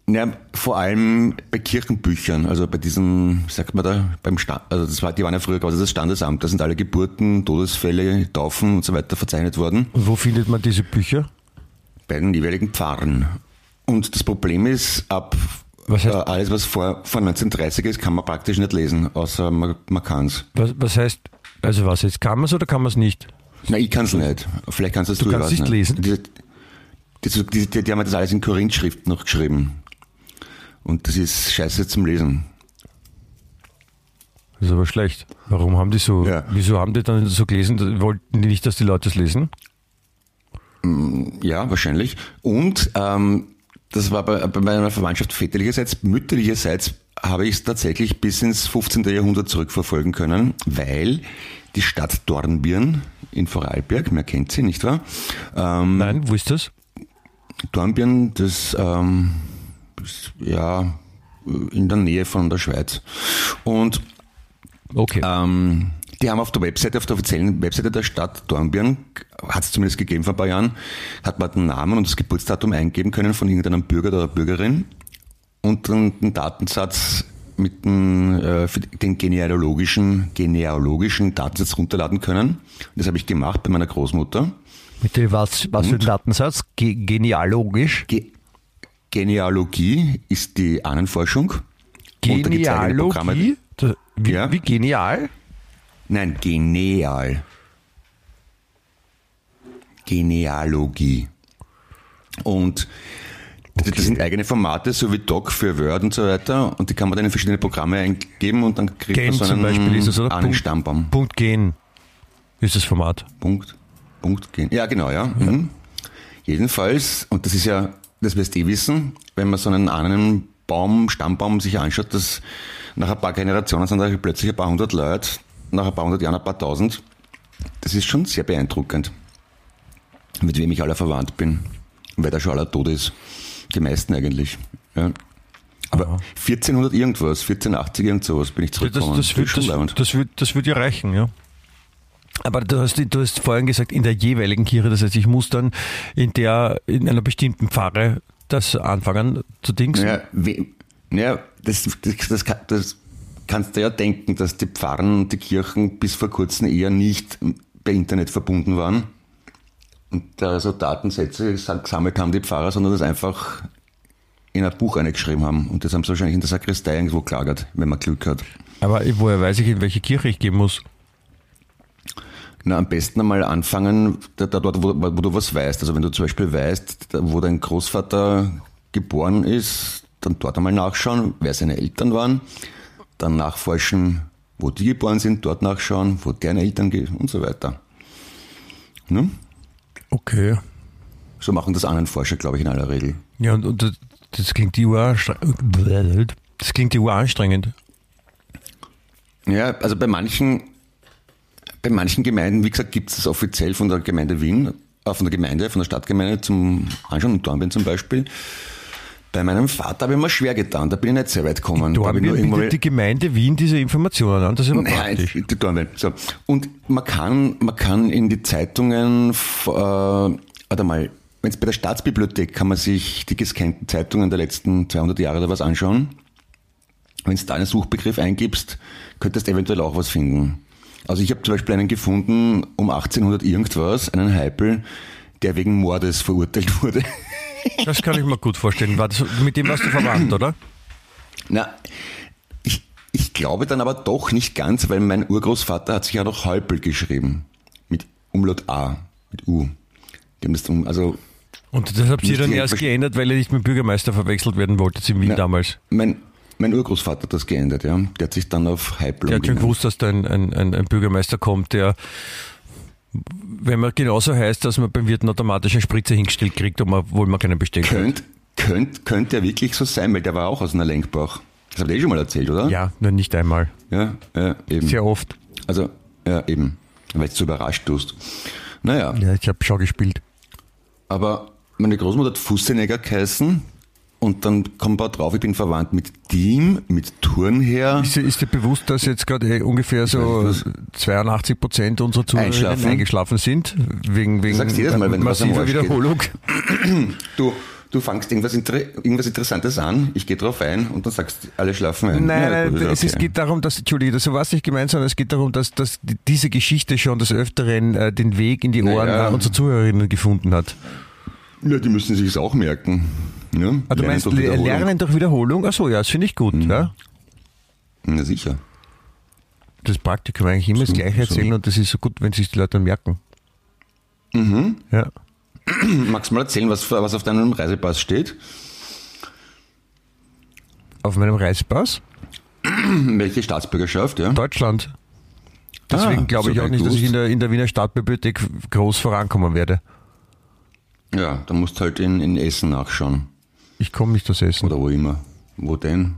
Ja, vor allem bei Kirchenbüchern, also bei diesen, wie sagt man da, beim Stand, also das war, die waren ja früher quasi das Standesamt, da sind alle Geburten, Todesfälle, Taufen und so weiter verzeichnet worden, Und wo findet man diese Bücher? Bei den jeweiligen Pfarren. Und das Problem ist, ab Was heißt- äh, alles, was vor, vor 1930 ist, kann man praktisch nicht lesen, außer man, man kann's. Was, was heißt, also was jetzt, kann man es oder kann man es nicht? Na, ich kann's nicht. Vielleicht kannst Du du, kannst nicht lesen? Die, die, die, die, die haben das alles in Korinthschrift noch geschrieben. Und das ist scheiße zum Lesen. Das ist aber schlecht. Warum haben die so, Ja. wieso haben die dann so gelesen? Wollten die nicht, dass die Leute es lesen? Ja, wahrscheinlich. Und ähm, das war bei, bei meiner Verwandtschaft väterlicherseits, mütterlicherseits habe ich es tatsächlich bis ins 15. Jahrhundert zurückverfolgen können, weil die Stadt Dornbirn in Vorarlberg, mehr kennt sie, nicht wahr? Ähm, Nein, wo ist das? Dornbirn, das ähm, ist, ja in der Nähe von der Schweiz. Und Okay. ähm, die haben auf der Webseite, auf der offiziellen Webseite der Stadt Dornbirn, hat es zumindest gegeben vor ein paar Jahren, hat man den Namen und das Geburtsdatum eingeben können von irgendeinem Bürger oder Bürgerin und den Datensatz mit dem, äh, für den genealogischen, genealogischen Datensatz runterladen können. Das habe ich gemacht bei meiner Großmutter. Mit dem was, was für ein Datensatz? Ge genealogisch? Ge Genealogie ist die Ahnenforschung. Genealogie? Da- Wie, Ja. wie genial? Nein, Geneal. Genealogie. Und das- das sind eigene Formate, so wie Doc für Word und so weiter. Und die kann man dann in verschiedene Programme eingeben und dann kriegt Gen man so zum einen Beispiel ist es, oder? Ahnenstammbaum. Punkt Gen ist das Format. Punkt. Punkt. Gen ja, genau, ja. Mhm. Jedenfalls, und das ist ja, das wirst du eh wissen, wenn man so einen Ahnenbaum, Stammbaum sich anschaut, dass nach ein paar Generationen sind da plötzlich ein paar hundert Leute, nach ein paar hundert Jahren ein paar tausend. Das ist schon sehr beeindruckend, mit wem ich aller verwandt bin. Wer da schon aller tot ist. Die meisten eigentlich. Ja. Aber Aha. 1400 irgendwas, 1480 irgend sowas bin ich Das, zurückgekommen. das, wird, schon das, das, wird, das wird ja reichen, ja. Aber du hast, du hast vorhin gesagt, in der jeweiligen Kirche, das heißt, ich muss dann in der, in einer bestimmten Pfarre das anfangen zu dingsen. Naja, we, naja das, das, das, kann- das kannst du ja denken, dass die Pfarren und die Kirchen bis vor kurzem eher nicht per Internet verbunden waren und da so Datensätze gesammelt haben, die Pfarrer, sondern das einfach in ein Buch eingeschrieben haben. Und das haben sie wahrscheinlich in der Sakristei irgendwo gelagert, wenn man Glück hat. Aber woher weiß ich, in welche Kirche ich gehen muss? Na, am besten einmal anfangen, da, da dort, wo, wo du was weißt. Also wenn du zum Beispiel weißt, da, wo dein Großvater geboren ist, dann dort einmal nachschauen, wer seine Eltern waren, dann nachforschen, wo die geboren sind, dort nachschauen, wo deine Eltern ge und so weiter. Ne? Okay. So machen das anderen Forscher, glaube ich, in aller Regel. Ja, und, und das, klingt die Uhr das klingt die anstrengend. Ja, also bei manchen, bei manchen Gemeinden, wie gesagt, gibt es das offiziell von der Gemeinde Wien, äh, von der Gemeinde, von der Stadtgemeinde zum Anschauen, in Dornbirn zum Beispiel. Bei meinem Vater habe ich mir schwer getan, da bin ich nicht sehr weit gekommen. Da habe ich nur die Gemeinde Wien diese Informationen an, das ist aber Nein, praktisch. die Dornbirn. So. Und man kann, man kann in die Zeitungen, äh, warte mal, wenn es bei der Staatsbibliothek kann man sich die gescannten Zeitungen der letzten 200 Jahre oder was anschauen. Wenn du da einen Suchbegriff eingibst, könntest du eventuell auch was finden. Also ich habe zum Beispiel einen gefunden um 1800 irgendwas, einen Heipel, der wegen Mordes verurteilt <laughs> wurde. Das kann ich mir gut vorstellen. War das, mit dem warst du verwandt, oder? Na, ich, ich glaube dann aber doch nicht ganz, weil mein Urgroßvater hat sich ja noch Häupl geschrieben. Mit Umlaut A, mit U. Haben das um, also Und das habt ihr dann erst geändert, weil ihr nicht mit dem Bürgermeister verwechselt werden wolltet in Wien Na, damals. mein, mein Urgroßvater hat das geändert, ja. Der hat sich dann auf Häupl Der hat schon gewusst, dass da ein, ein, ein Bürgermeister kommt, der, wenn man genauso heißt, dass man beim Wirten automatisch einen Spritzer hingestellt kriegt, obwohl man keinen bestellt hat. Könnte könnt, könnte er wirklich so sein, weil der war auch aus einer Lenkbach. Das habt ihr eh schon mal erzählt, oder? Ja, nur nicht einmal. Ja, ja eben. Sehr oft. Also, ja, eben. Weil du so überrascht tust. Naja, Ja, ich habe schon gespielt. aber meine Großmutter hat Fussenegger geheißen und dann kommt man drauf, ich bin verwandt mit Diem, mit Turnherr. Ist, ist dir bewusst, dass jetzt gerade eh ungefähr so weiß 82 Prozent unserer Zuhörer Einschlafen. eingeschlafen sind? Wegen, wegen sagst jedes Mal, wenn massiver. Wiederholung. <clears throat> Du, du fangst irgendwas, Inter irgendwas Interessantes an, ich gehe drauf ein und dann sagst du, alle schlafen ein. Nein, Ja, nein, gut, es, es okay. geht darum, dass, Entschuldige, das so war es nicht gemeint, sondern es geht darum, dass, dass die- diese Geschichte schon des Öfteren äh, den Weg in die Ohren ja. äh, unserer Zuhörerinnen gefunden hat. Ja, die müssen sich auch merken. Ja? Ah, du Lernen meinst durch. Lernen durch Wiederholung? Ach so, ja, das finde ich gut. Mhm. Ja? Na sicher. Das Praktikum eigentlich immer das So, Gleiche so. erzählen und das ist so gut, wenn sich die Leute dann merken. Mhm. Ja. <clears throat> Magst du mal erzählen, was, was auf deinem Reisepass steht? Auf meinem Reisepass? <clears throat> Welche Staatsbürgerschaft, ja? Deutschland. Deswegen Ah, glaube so ich auch nicht, dass ich in der, in der Wiener Stadtbibliothek groß vorankommen werde. Ja, da musst halt in, in Essen nachschauen. Ich komme nicht aus Essen. Oder wo immer. Wo denn?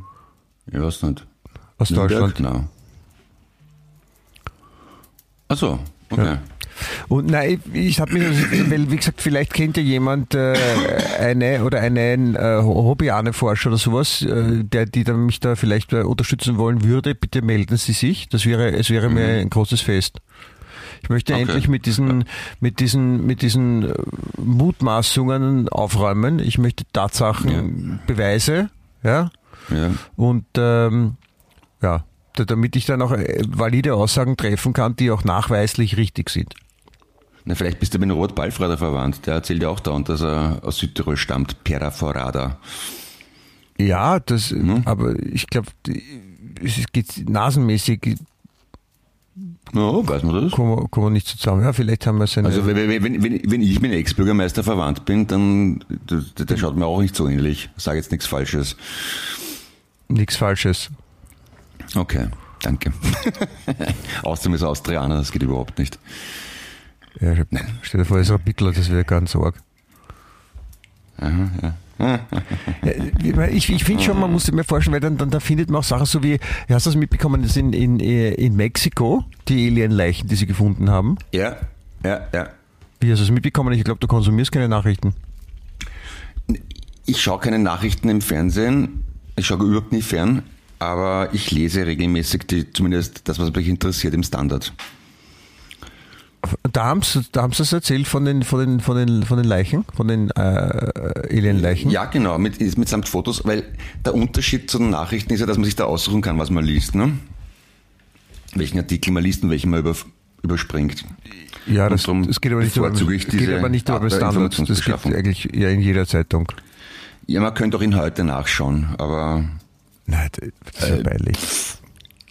Ich weiß nicht. Aus Nürnberg? Deutschland. Nein. Achso, okay. Und nein, ich, ich habe mich, <clears throat> weil wie gesagt, vielleicht kennt ja jemand äh, eine oder einen äh, Hobby-Ahne-Forscher oder sowas, äh, der die dann mich da vielleicht äh, unterstützen wollen würde, bitte melden Sie sich. Das wäre, es wäre mir ein großes Fest. Ich möchte Okay. endlich mit diesen, mit diesen, mit diesen äh, Mutmaßungen aufräumen. Ich möchte Tatsachen, Beweise, ja, Ja. und ähm, ja, da- damit ich dann auch äh, valide Aussagen treffen kann, die auch nachweislich richtig sind. Na, vielleicht bist du mit dem Robert Ballfrader verwandt. Der erzählt ja auch dauernd, dass er aus Südtirol stammt. Pera Forada. Ja, das, Mhm. aber ich glaube, es geht nasenmäßig, No, weiß man das? kommen, wir- kommen wir nicht zusammen. Ja, vielleicht haben wir seine. Also wenn, wenn, wenn, ich mit Ex-Bürgermeister verwandt bin, dann der, der schaut mir auch nicht so ähnlich. Sage jetzt nichts Falsches. nichts Falsches. Okay, danke. <laughs> Außerdem ist er Austrianer, das geht überhaupt nicht. Ja, stell dir vor, er ist ein Bittler, das wäre ganz arg. Ich, ich finde schon, man muss sich mir vorstellen, weil dann, dann da findet man auch Sachen so wie, hast du das mitbekommen, das in, in, in Mexiko, die Alienleichen, die sie gefunden haben? Ja, ja, ja. Wie hast du das mitbekommen? Ich glaube, du konsumierst keine Nachrichten. Ich schaue keine Nachrichten im Fernsehen. Ich schaue überhaupt nie fern, aber ich lese regelmäßig die, zumindest das, was mich interessiert im Standard. Da haben sie, da haben sie es erzählt von den, von den, von den, von den Leichen, von den äh, Alien-Leichen. Ja, genau, mit, mitsamt Fotos, weil der Unterschied zu den Nachrichten ist ja, dass man sich da aussuchen kann, was man liest, ne? Welchen Artikel man liest und welchen man über, überspringt. Ja, das, das geht aber nicht über, geht aber nicht über Standard. Das geht eigentlich ja in jeder Zeitung. Ja, man könnte auch ihn heute nachschauen, aber. Nein, das ist ja peinlich.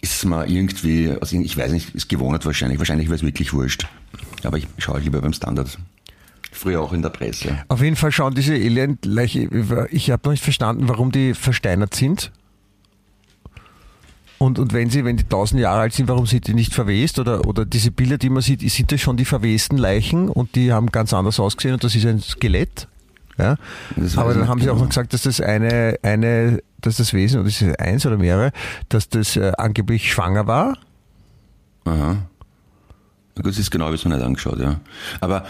Ist man irgendwie, also ich weiß nicht, ist gewohnt wahrscheinlich. Wahrscheinlich wäre es wirklich wurscht. Aber ich schaue halt lieber beim Standard. Früher auch in der Presse. Auf jeden Fall schauen diese Alien-Leiche, ich habe noch nicht verstanden, warum die versteinert sind. Und, und wenn sie, wenn die tausend Jahre alt sind, warum sind die nicht verwest? Oder, oder diese Bilder, die man sieht, sind das schon die verwesten Leichen und die haben ganz anders ausgesehen und das ist ein Skelett? Ja? Aber dann haben sie auch genau. noch gesagt, dass das eine, eine, dass das Wesen, oder ist es eins oder mehrere, dass das äh, angeblich schwanger war. Aha. Gut, das ist genau, wie es mir nicht angeschaut, ja. Aber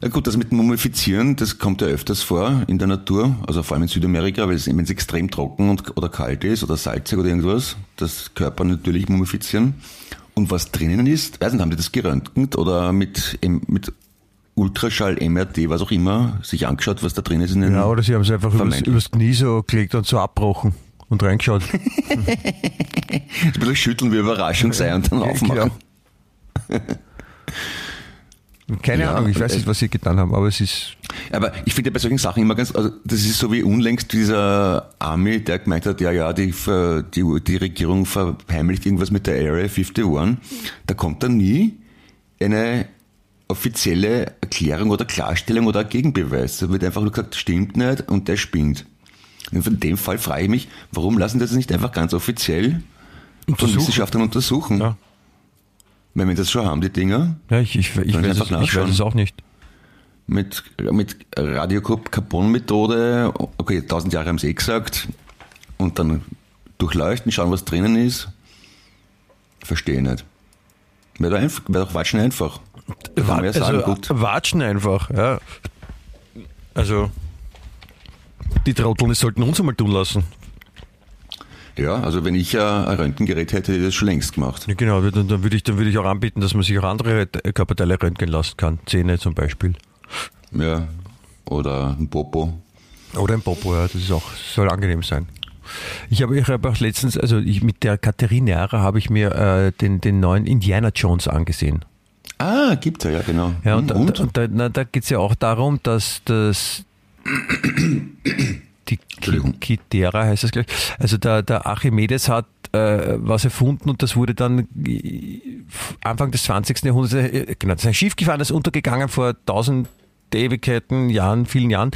ja gut, das mit Mumifizieren, das kommt ja öfters vor in der Natur, also vor allem in Südamerika, weil es, wenn es extrem trocken und, oder kalt ist oder salzig oder irgendwas, das Körper natürlich mumifizieren. Und was drinnen ist, weiß nicht, haben die das geröntgt oder mit, mit Ultraschall, MRT, was auch immer, sich angeschaut, was da drin ist in den Ja, oder sie haben es einfach übers, übers, Knie so gelegt und so abbrochen und reingeschaut. <laughs> <laughs> ein bisschen schütteln wie Überraschung sei und dann aufmachen. Ja. Keine ja, Ahnung, ich weiß nicht, was sie getan haben, aber es ist. Aber ich finde bei solchen Sachen immer ganz, also das ist so wie unlängst dieser Army, der gemeint hat, ja, ja, die, die, die Regierung verheimlicht irgendwas mit der Area 51. Da kommt dann nie eine offizielle Erklärung oder Klarstellung oder Gegenbeweis. Da wird einfach nur gesagt, stimmt nicht und der spinnt. Und in dem Fall frage ich mich, warum lassen das nicht einfach ganz offiziell von Wissenschaftlern untersuchen? Ja. Wenn wir das schon haben, die Dinger. Ja, ich, ich, ich, weiß, es, ich weiß es auch nicht. Mit, mit Radiocarbon-Methode, okay, tausend Jahre haben sie eh gesagt, und dann durchleuchten, schauen, was drinnen ist. Verstehe nicht. Wäre doch, wär doch watschen einfach. Wa sagen, also, gut. Watschen einfach, ja. Also, die Trotteln, die sollten uns einmal tun lassen. Ja, also wenn ich ja ein Röntgengerät hätte, hätte ich das schon längst gemacht. Ja, genau, dann, dann, würde ich, dann würde ich auch anbieten, dass man sich auch andere Körperteile röntgen lassen kann. Zähne zum Beispiel. Ja, oder ein Popo. Oder ein Popo, ja, das ist auch, soll angenehm sein. Ich habe ich hab auch letztens, also ich, mit der Katharina Ara habe ich mir äh, den, den neuen Indiana Jones angesehen. Ah, gibt er, ja, genau. Ja, und, und? und da, da geht es ja auch darum, dass das <coughs> die Kitera heißt das gleich. Also der, der Archimedes hat äh, was erfunden und das wurde dann Anfang des 20. Jahrhunderts, äh, genau, das ist ein Schiff gefahren, das ist untergegangen vor tausend Ewigkeiten, Jahren, vielen Jahren.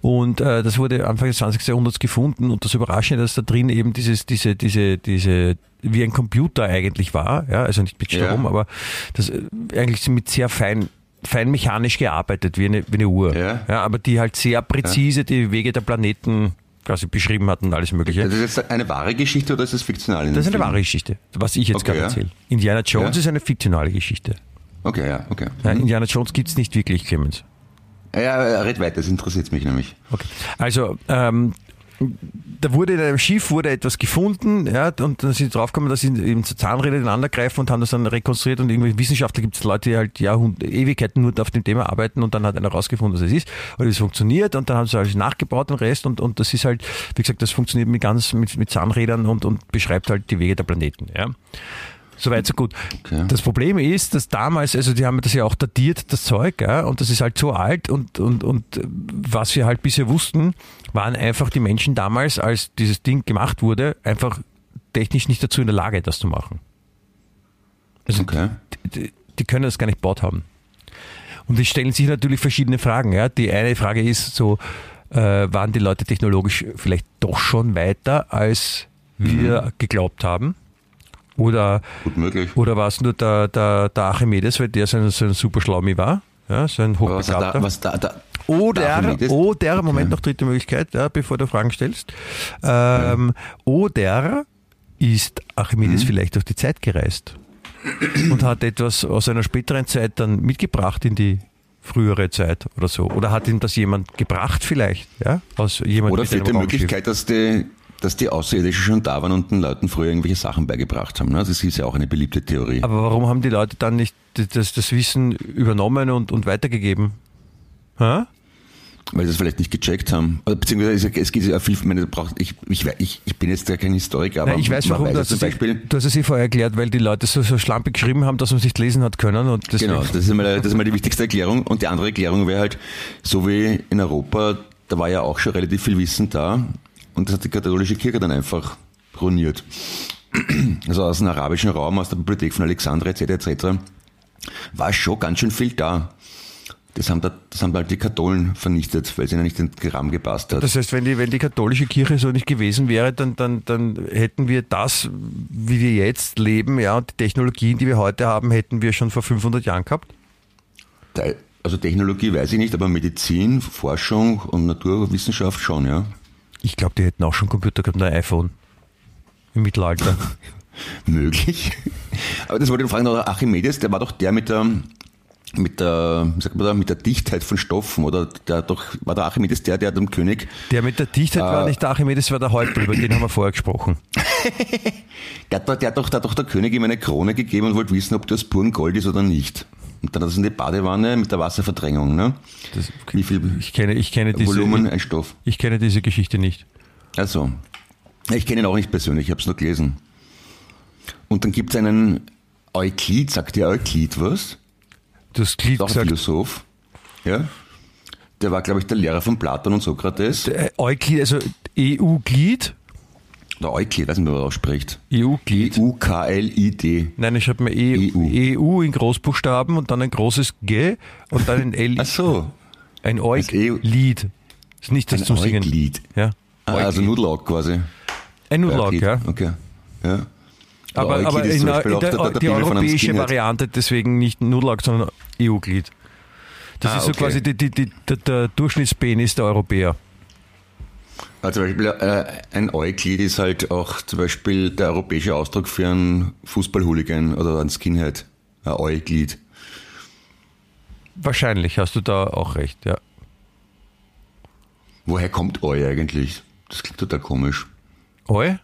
Und äh, das wurde Anfang des 20. Jahrhunderts gefunden und das Überraschende, dass da drin eben dieses, diese, diese, diese, wie ein Computer eigentlich war, ja, also nicht mit Strom, ja. aber das äh, eigentlich mit sehr fein fein mechanisch gearbeitet, wie eine, wie eine Uhr. Ja. ja. aber die halt sehr präzise ja. die Wege der Planeten quasi beschrieben hat und alles Mögliche. Das ist jetzt eine wahre Geschichte oder ist das fiktional? Das ist eine Film? wahre Geschichte, was ich jetzt okay, gerade ja. erzähle. Indiana Jones ist eine fiktionale Geschichte. Okay, ja, okay. Mhm. Indiana Jones gibt es nicht wirklich, Clemens. Ja, red weiter, das interessiert mich nämlich. Okay. Also, ähm, da wurde in einem Schiff wurde etwas gefunden, ja, und dann sind sie draufgekommen, dass sie eben Zahnräder ineinander greifen und haben das dann rekonstruiert und irgendwie Wissenschaftler gibt es Leute, die halt Jahrhund Ewigkeiten nur auf dem Thema arbeiten und dann hat einer rausgefunden, was es ist und es funktioniert und dann haben sie halt nachgebaut den Rest und, und das ist halt, wie gesagt, das funktioniert mit ganz mit, mit Zahnrädern und, und beschreibt halt die Wege der Planeten, ja. Soweit, so gut. Okay. Das Problem ist, dass damals, also die haben das ja auch datiert, das Zeug, ja, und das ist halt so alt und, und, und was wir halt bisher wussten, waren einfach die Menschen damals, als dieses Ding gemacht wurde, einfach technisch nicht dazu in der Lage, das zu machen. Also okay. die, die, können das gar nicht gebaut haben. Und es stellen sich natürlich verschiedene Fragen. Ja. Die eine Frage ist so, äh, waren die Leute technologisch vielleicht doch schon weiter, als wir mhm. geglaubt haben? Oder, oder war es nur der, der, der Archimedes, weil der so ein, so ein super Schlaumi war? Ja, so ein Hochbegabter. Was da, was da, da, Oder, Archimedes? oder, Moment, noch dritte Möglichkeit, ja, bevor du Fragen stellst. Ähm, Oder ist Archimedes Mhm. vielleicht durch die Zeit gereist und hat etwas aus einer späteren Zeit dann mitgebracht in die frühere Zeit oder so. Oder hat ihm das jemand gebracht vielleicht, ja? Aus jemand Oder fehlt die. Möglichkeit, dass die, dass die Außerirdischen schon da waren und den Leuten früher irgendwelche Sachen beigebracht haben. Ne? Das ist ja auch eine beliebte Theorie. Aber warum haben die Leute dann nicht das, das Wissen übernommen und, und weitergegeben? Hä? Weil sie es vielleicht nicht gecheckt haben. Beziehungsweise es geht ja viel, ich, meine, braucht, ich, ich, ich, ich bin jetzt ja kein Historiker, aber Nein, ich weiß warum, du weiß es, zum Beispiel, du hast es eh vorher erklärt, weil die Leute so, so schlampig geschrieben haben, dass man es nicht lesen hat können. Und deswegen, Genau, das ist, mal, das ist mal die wichtigste Erklärung. Und die andere Erklärung wäre halt, so wie in Europa, da war ja auch schon relativ viel Wissen da. Und das hat die katholische Kirche dann einfach ruiniert. Also aus dem arabischen Raum, aus der Bibliothek von Alexandria etc. etc. war schon ganz schön viel da. Das haben, da, das haben halt die Katholen vernichtet, weil es ihnen nicht in den Rahmen gepasst hat. Das heißt, wenn die, wenn die katholische Kirche so nicht gewesen wäre, dann, dann, dann hätten wir das, wie wir jetzt leben, ja, und die Technologien, die wir heute haben, hätten wir schon vor 500 Jahren gehabt. Also Technologie weiß ich nicht, aber Medizin, Forschung und Naturwissenschaft schon, ja. Ich glaube, die hätten auch schon Computer gehabt und ein iPhone im Mittelalter. <laughs> Möglich. Aber das wollte ich fragen, der Archimedes, der war doch der mit der, mit der, sagt man da, mit der Dichtheit von Stoffen, oder? Der doch, war der Archimedes der, der dem König, Der mit der Dichtheit war Äh. nicht der Archimedes, war der Häuptling, über den haben wir vorher gesprochen. <laughs> der hat, doch- der hat doch, der hat doch der König ihm eine Krone gegeben und wollte wissen, ob das puren Gold ist oder nicht. Und dann hat das in die Badewanne mit der Wasserverdrängung, ne? Das, Wie viel ich kenne, ich kenne diese, Volumen ein Stoff? ich kenne diese Geschichte nicht. Also, ich kenne ihn auch nicht persönlich, ich habe es nur gelesen. Und dann gibt es einen Euklid, sagt dir Euklid was? Das Glied Auch gesagt, Philosoph. Ja. Der war, glaube ich, der Lehrer von Platon und Sokrates. Euklid, also EU-Glied, Der Euklid, weiß nicht, wie man ausspricht. EU-Glied. U-K-L-I-D. Nein, ich habe mir EU. EU in Großbuchstaben und dann ein großes G und dann ein L. Ach so. Ein Das Eug-Lied. Ist nicht das Ein zum Singen. Euklid. Ja. Ah, also Euklid. Nudelaug quasi. ein Euklid. ja. Okay. Ja. Aber, Euklid aber ist in, der, in der, der, die europäische. Variante deswegen nicht Nudelaug, sondern EU-Glied. Das Ah, ist so okay. quasi die, die, die, der, der Durchschnittspenis der Europäer. Ja, zum Beispiel äh, ein Euklid ist halt auch zum Beispiel der europäische Ausdruck für einen Fußballhooligan oder einen Skinhead. Ein Euklid. Wahrscheinlich hast du da auch recht, ja. Woher kommt Eu eigentlich? Das klingt total komisch. Eu?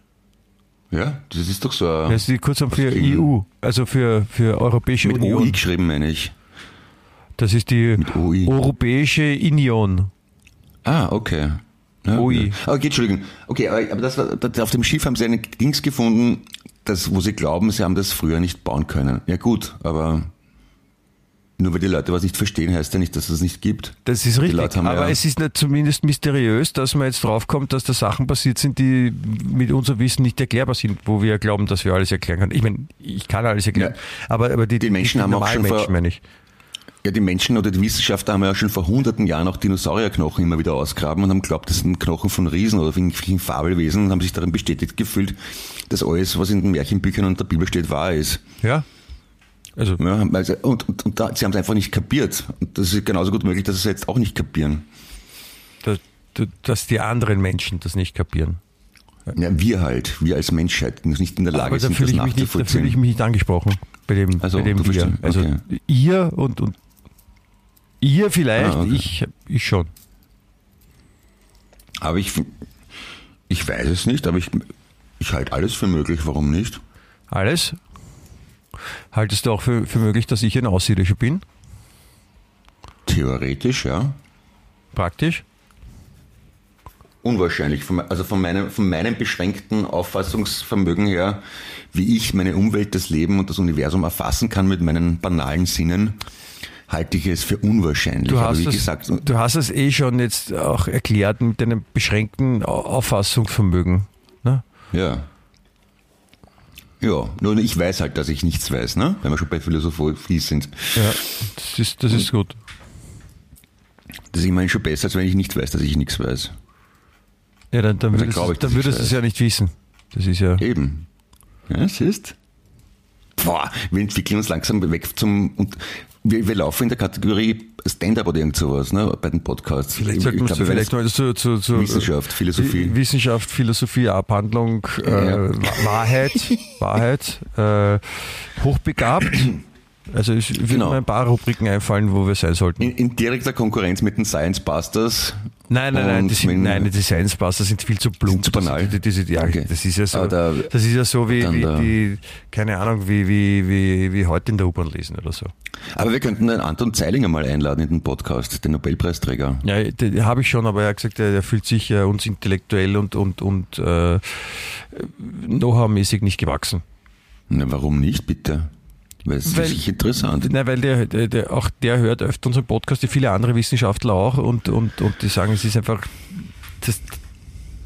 Ja, das ist doch so ein, Das ist Kurzform für EU, also für, für Europäische mit Union. OI geschrieben, meine ich. Das ist die Mit. Europäische Union. Ah, okay. Ja, Ui. Okay, Entschuldigung. Okay, aber das war, das, auf dem Schiff haben sie ein Dings gefunden, das, wo sie glauben, sie haben das früher nicht bauen können. Ja gut, aber nur weil die Leute was nicht verstehen, heißt ja nicht, dass es es nicht gibt. Das ist Die richtig. Aber ja- es ist nicht zumindest mysteriös, dass man jetzt draufkommt, dass da Sachen passiert sind, die mit unserem Wissen nicht erklärbar sind, wo wir glauben, dass wir alles erklären können. Ich meine, ich kann alles erklären, Ja. aber, aber die, Die Menschen haben auch schon vor- Menschen, meine ich. Ja, die Menschen oder die Wissenschaftler haben ja schon vor hunderten Jahren auch Dinosaurierknochen immer wieder ausgraben und haben geglaubt, das sind Knochen von Riesen oder von irgendwelchen Fabelwesen und haben sich darin bestätigt gefühlt, dass alles, was in den Märchenbüchern und der Bibel steht, wahr ist. Ja. Also, Ja, also, und und, und da, sie haben es einfach nicht kapiert. Und das ist genauso gut möglich, dass sie es jetzt auch nicht kapieren. dass, dass die anderen Menschen das nicht kapieren. Ja, wir halt, wir als Menschheit, nicht in der Lage Aber da sind, fühle das ich, mich nicht, da fühle ich nachzuvollziehen. mich nicht angesprochen bei dem, Also, bei dem wir. Also okay. ihr und, und ihr vielleicht, Ah, okay. ich, ich schon. Aber ich, ich weiß es nicht, aber ich, ich halte alles für möglich, warum nicht? Alles? Haltest du auch für, für möglich, dass ich ein Aussiedlischer bin? Theoretisch, ja. Praktisch? Unwahrscheinlich. Von, also von meinem, von meinem beschränkten Auffassungsvermögen her, wie ich meine Umwelt, das Leben und das Universum erfassen kann mit meinen banalen Sinnen, halte ich es für unwahrscheinlich. Du hast, es, gesagt, du hast es eh schon jetzt auch erklärt mit deinem beschränkten Au- Auffassungsvermögen. Ne? ja. Ja, nur ich weiß halt, dass ich nichts weiß, ne? Wenn wir schon bei Philosophie sind. Ja, das ist, das ist gut. Das ist immerhin schon besser, als wenn ich nicht weiß, dass ich nichts weiß. Ja, dann, dann Also würdest, glaube ich, du- dann würdest du es ja nicht wissen. Das ist ja. Eben. Ja, siehst? Boah, wir entwickeln uns langsam weg zum, und wir, wir laufen in der Kategorie Stand-up oder irgend sowas, ne, bei den Podcasts. Vielleicht Ich- sollten wir vielleicht mal zu, zu, zu Wissenschaft, Philosophie. Wi- Wissenschaft, Philosophie, Abhandlung, äh, Ja. Wa- Wahrheit, <laughs> Wahrheit, äh, hochbegabt. Also es würden Genau. mir ein paar Rubriken einfallen, wo wir sein sollten. in, in direkter Konkurrenz mit den Science Busters. Nein, nein, nein, die, sind, nein, die Science Buster sind viel zu plump. Zu banal? Das, das, das, ja, Okay. das ist ja so, da- das ist ja so wie, wie die, keine Ahnung, wie, wie, wie, wie heute in der U-Bahn lesen oder so. Aber wir könnten den Anton Zeilinger mal einladen in den Podcast, den Nobelpreisträger. Ja, den habe ich schon, aber er hat gesagt, er, er fühlt sich äh, uns intellektuell und, und, und äh, Know-how-mäßig nicht gewachsen. Na, warum nicht, bitte? Weil es ist Weil- wirklich interessant. Nein, weil der, der, auch der hört öfter unseren Podcast, wie viele andere Wissenschaftler auch, und, und, und die sagen, es ist einfach, das,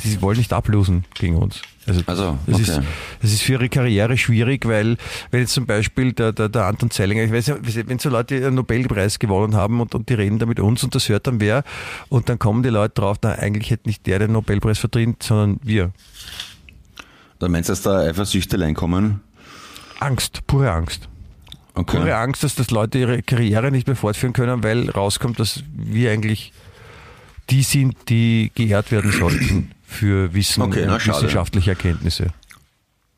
die wollen nicht ablosen gegen uns. Also, Also, das, okay. ist, das ist für ihre Karriere schwierig, weil wenn jetzt zum Beispiel der, der, der Anton Zeilinger, ich weiß nicht, wenn so Leute einen Nobelpreis gewonnen haben und, und die reden da mit uns und das hört dann wer und dann kommen die Leute drauf, na eigentlich hätte nicht der den Nobelpreis verdient, sondern wir. Da meinst du, dass da Eifersüchtelein kommen? Angst, pure Angst. Okay. pure Angst, dass das Leute ihre Karriere nicht mehr fortführen können, weil rauskommt, dass wir eigentlich die sind, die geehrt werden sollten für Wissen Okay, na, und wissenschaftliche Erkenntnisse.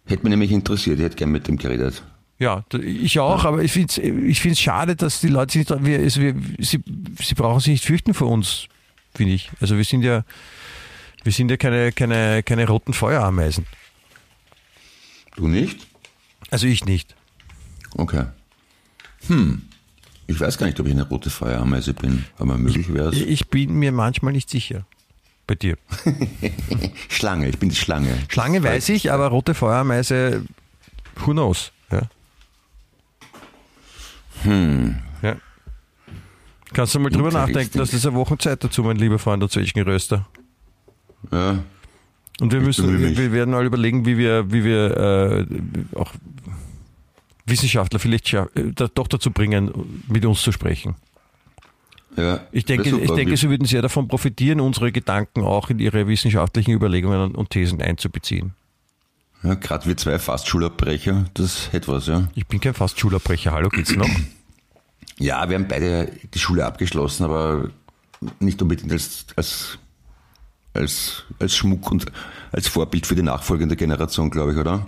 Hätte mich nämlich interessiert, ich hätte gern mit dem geredet. Ja, ich auch, aber ich finde es ich find's schade, dass die Leute sich nicht, wir, also wir, sie, sie brauchen sich nicht fürchten vor uns, finde ich. Also wir sind ja, wir sind ja keine, keine, keine roten Feuerameisen. Du nicht? Also ich nicht. Okay. Hm. Ich weiß gar nicht, ob ich eine rote Feuerameise bin, aber möglich wäre es. Ich bin mir manchmal nicht sicher. Bei dir. <laughs> Schlange, ich bin die Schlange. Schlange weiß ich, aber rote Feuerameise, who knows? Ja. Hm. Ja. Kannst du mal drüber nachdenken, das eine Woche Zeit dazu, mein lieber Freund der Röster. Ja. Und wir müssen, wir werden mal überlegen, wie wir, wie wir äh, auch Wissenschaftler vielleicht äh, doch dazu bringen, mit uns zu sprechen. ja. Ich denke, super. ich denke, sie würden sehr davon profitieren, unsere Gedanken auch in ihre wissenschaftlichen Überlegungen und Thesen einzubeziehen. ja, Gerade wir zwei Fastschulabbrecher, das hätte was, ja. Ich bin kein fast Schulabbrecher. Hallo, geht's noch? Ja, wir haben beide die Schule abgeschlossen, aber nicht unbedingt als, als, als, als Schmuck und als Vorbild für die nachfolgende Generation, glaube ich, oder?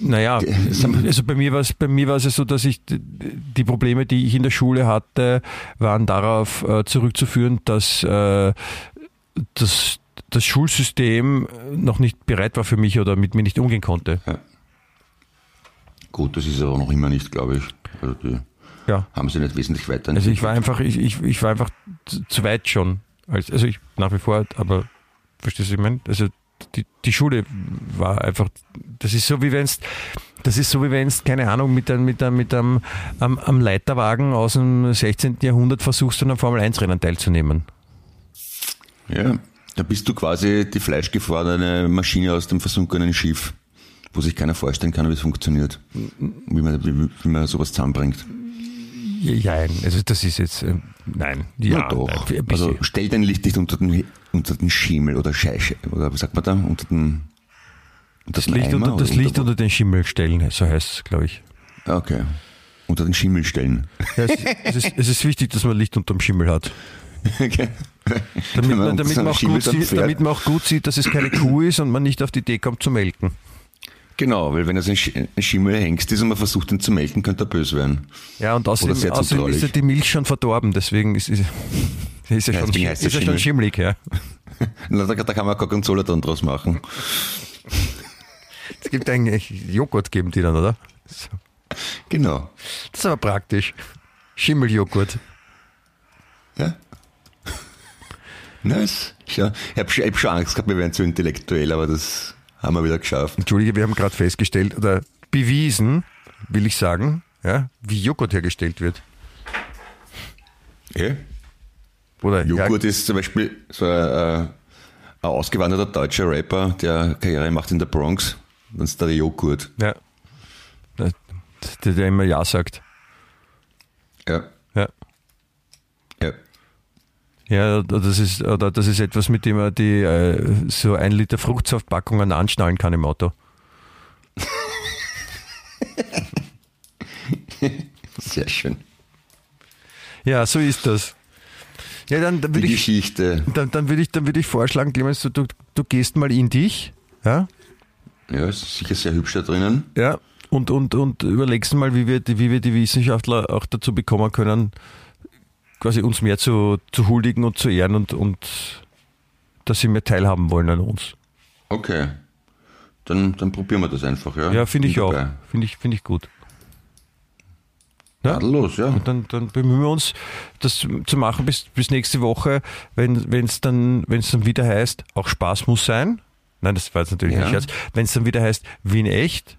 Naja, also bei mir war es bei mir war es ja so, dass ich die Probleme, die ich in der Schule hatte, waren darauf äh, zurückzuführen, dass äh, das, das Schulsystem noch nicht bereit war für mich oder mit mir nicht umgehen konnte. Gut, das ist aber noch immer nicht, glaube ich. Also die Ja. haben sie nicht wesentlich weiter. Also ich war einfach, ich, ich, ich war einfach zu, weit schon. Als, also ich nach wie vor, aber verstehst du, was ich meine? Also die, die Schule war einfach, das ist so wie wenn es, das ist so wie wenn es, keine Ahnung, mit einem, mit mit einem am, am Leiterwagen aus dem 16. Jahrhundert versuchst, an einem Formel-1-Rennen teilzunehmen. Ja, da bist du quasi die fleischgefrorene Maschine aus dem versunkenen Schiff, wo sich keiner vorstellen kann, wie es funktioniert. Wie man, wie, wie man sowas zusammenbringt. Nein, also das ist jetzt, äh, nein. Ja, Na doch. Nein, also stell dein Licht nicht unter den, unter den Schimmel oder Scheiße, oder was sagt man da? Unter den, unter das Licht, unter, das Licht unter den Schimmel stellen, so heißt es, glaube ich. Okay. Unter den Schimmel stellen. Ja, es, es, ist, es ist wichtig, dass man Licht unter dem Schimmel hat. <laughs> okay. Damit man damit, man sieht, damit man auch gut sieht, dass es keine Kuh ist und man nicht auf die Idee kommt zu melken. Genau, weil wenn das ein Sch- ein Schimmel Hengst ist und man versucht, ihn zu melken, könnte er böse werden. Ja, und außerdem, außerdem ist ja die Milch schon verdorben, deswegen ist, ist, <laughs> ist er Ja, schon, ist er er schon Schimmel. schimmelig. Ja. <laughs> Na, Da, da kann man Gorgonzola dann draus machen. Es gibt eigentlich Joghurt, geben die dann, oder? So. Genau. Das ist aber praktisch. Schimmeljoghurt. Ja. <laughs> Nice. Ja, ich habe hab schon Angst gehabt, wir wären zu intellektuell, aber das haben wir wieder geschafft. Entschuldige, wir haben gerade festgestellt oder bewiesen, will ich sagen, ja, wie Joghurt hergestellt wird. Ja. Oder Joghurt ist zum Beispiel so ein, äh, ein ausgewanderter deutscher Rapper, der Karriere macht in der Bronx. Dann ist da der Joghurt. Ja. ja. Der, der immer Ja sagt. Ja. Ja. Ja. Ja, das ist, oder das ist etwas, mit dem man die äh, so ein Liter Fruchtsaftpackungen anschnallen kann im Auto. <laughs> Sehr schön. Ja, so ist das. Ja, dann, dann Die würde ich, Geschichte. dann, dann würde ich, dann würde ich vorschlagen, Clemens, du, du, du gehst mal in dich, ja, Ja, ist sicher sehr hübsch da drinnen. ja, und, und, und überlegst mal, wie wir, die- wie wir die Wissenschaftler auch dazu bekommen können, quasi uns mehr zu, zu huldigen und zu ehren und, und dass sie mehr teilhaben wollen an uns. Okay. Dann, dann probieren wir das einfach, ja? Ja, finde ich Bin auch. dabei. Finde ich, finde ich gut. Ja? Tadellos, ja. Und dann, dann bemühen wir uns, das zu machen bis, bis nächste Woche, wenn es dann, wenn's dann wieder heißt, auch Spaß muss sein. Nein, das war jetzt natürlich Ja. ein Scherz. Wenn es dann wieder heißt, Wien echt.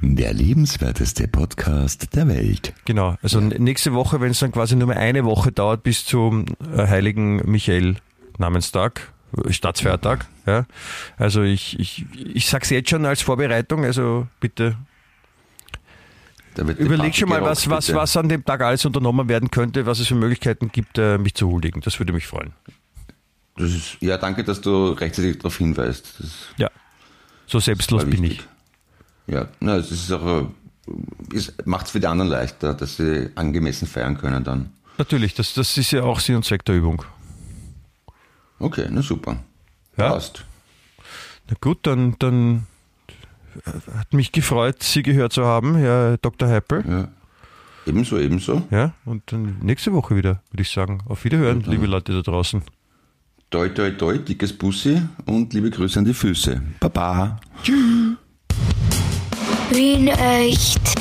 Der lebenswerteste Podcast der Welt. Genau. Also nächste Woche, wenn es dann quasi nur mehr eine Woche dauert bis zum äh, heiligen Michael Namenstag, Staatsfeiertag. Ja. Also ich, ich, ich sag's jetzt schon als Vorbereitung, also bitte Überleg schon mal, gerockt, was, was, bitte. was an dem Tag alles unternommen werden könnte, was es für Möglichkeiten gibt, äh, mich zu huldigen. Das würde mich freuen. Ist, ja, danke, dass du rechtzeitig darauf hinweist. Das Ja. So selbstlos bin ich. Ja, na, es ist auch, macht es für die anderen leichter, dass sie angemessen feiern können dann. Natürlich, das, das ist ja auch Sinn und Zweck der Übung. Okay, na super. Ja. Passt. Na gut, dann, dann äh, hat mich gefreut, Sie gehört zu haben, Herr Dr. Heppel. Ja. Ebenso, ebenso. Ja, und dann nächste Woche wieder, würde ich sagen. Auf Wiederhören, liebe Leute da draußen. Toi, toi, toi, dickes Bussi und liebe Grüße an die Füße. Baba. Wien echt.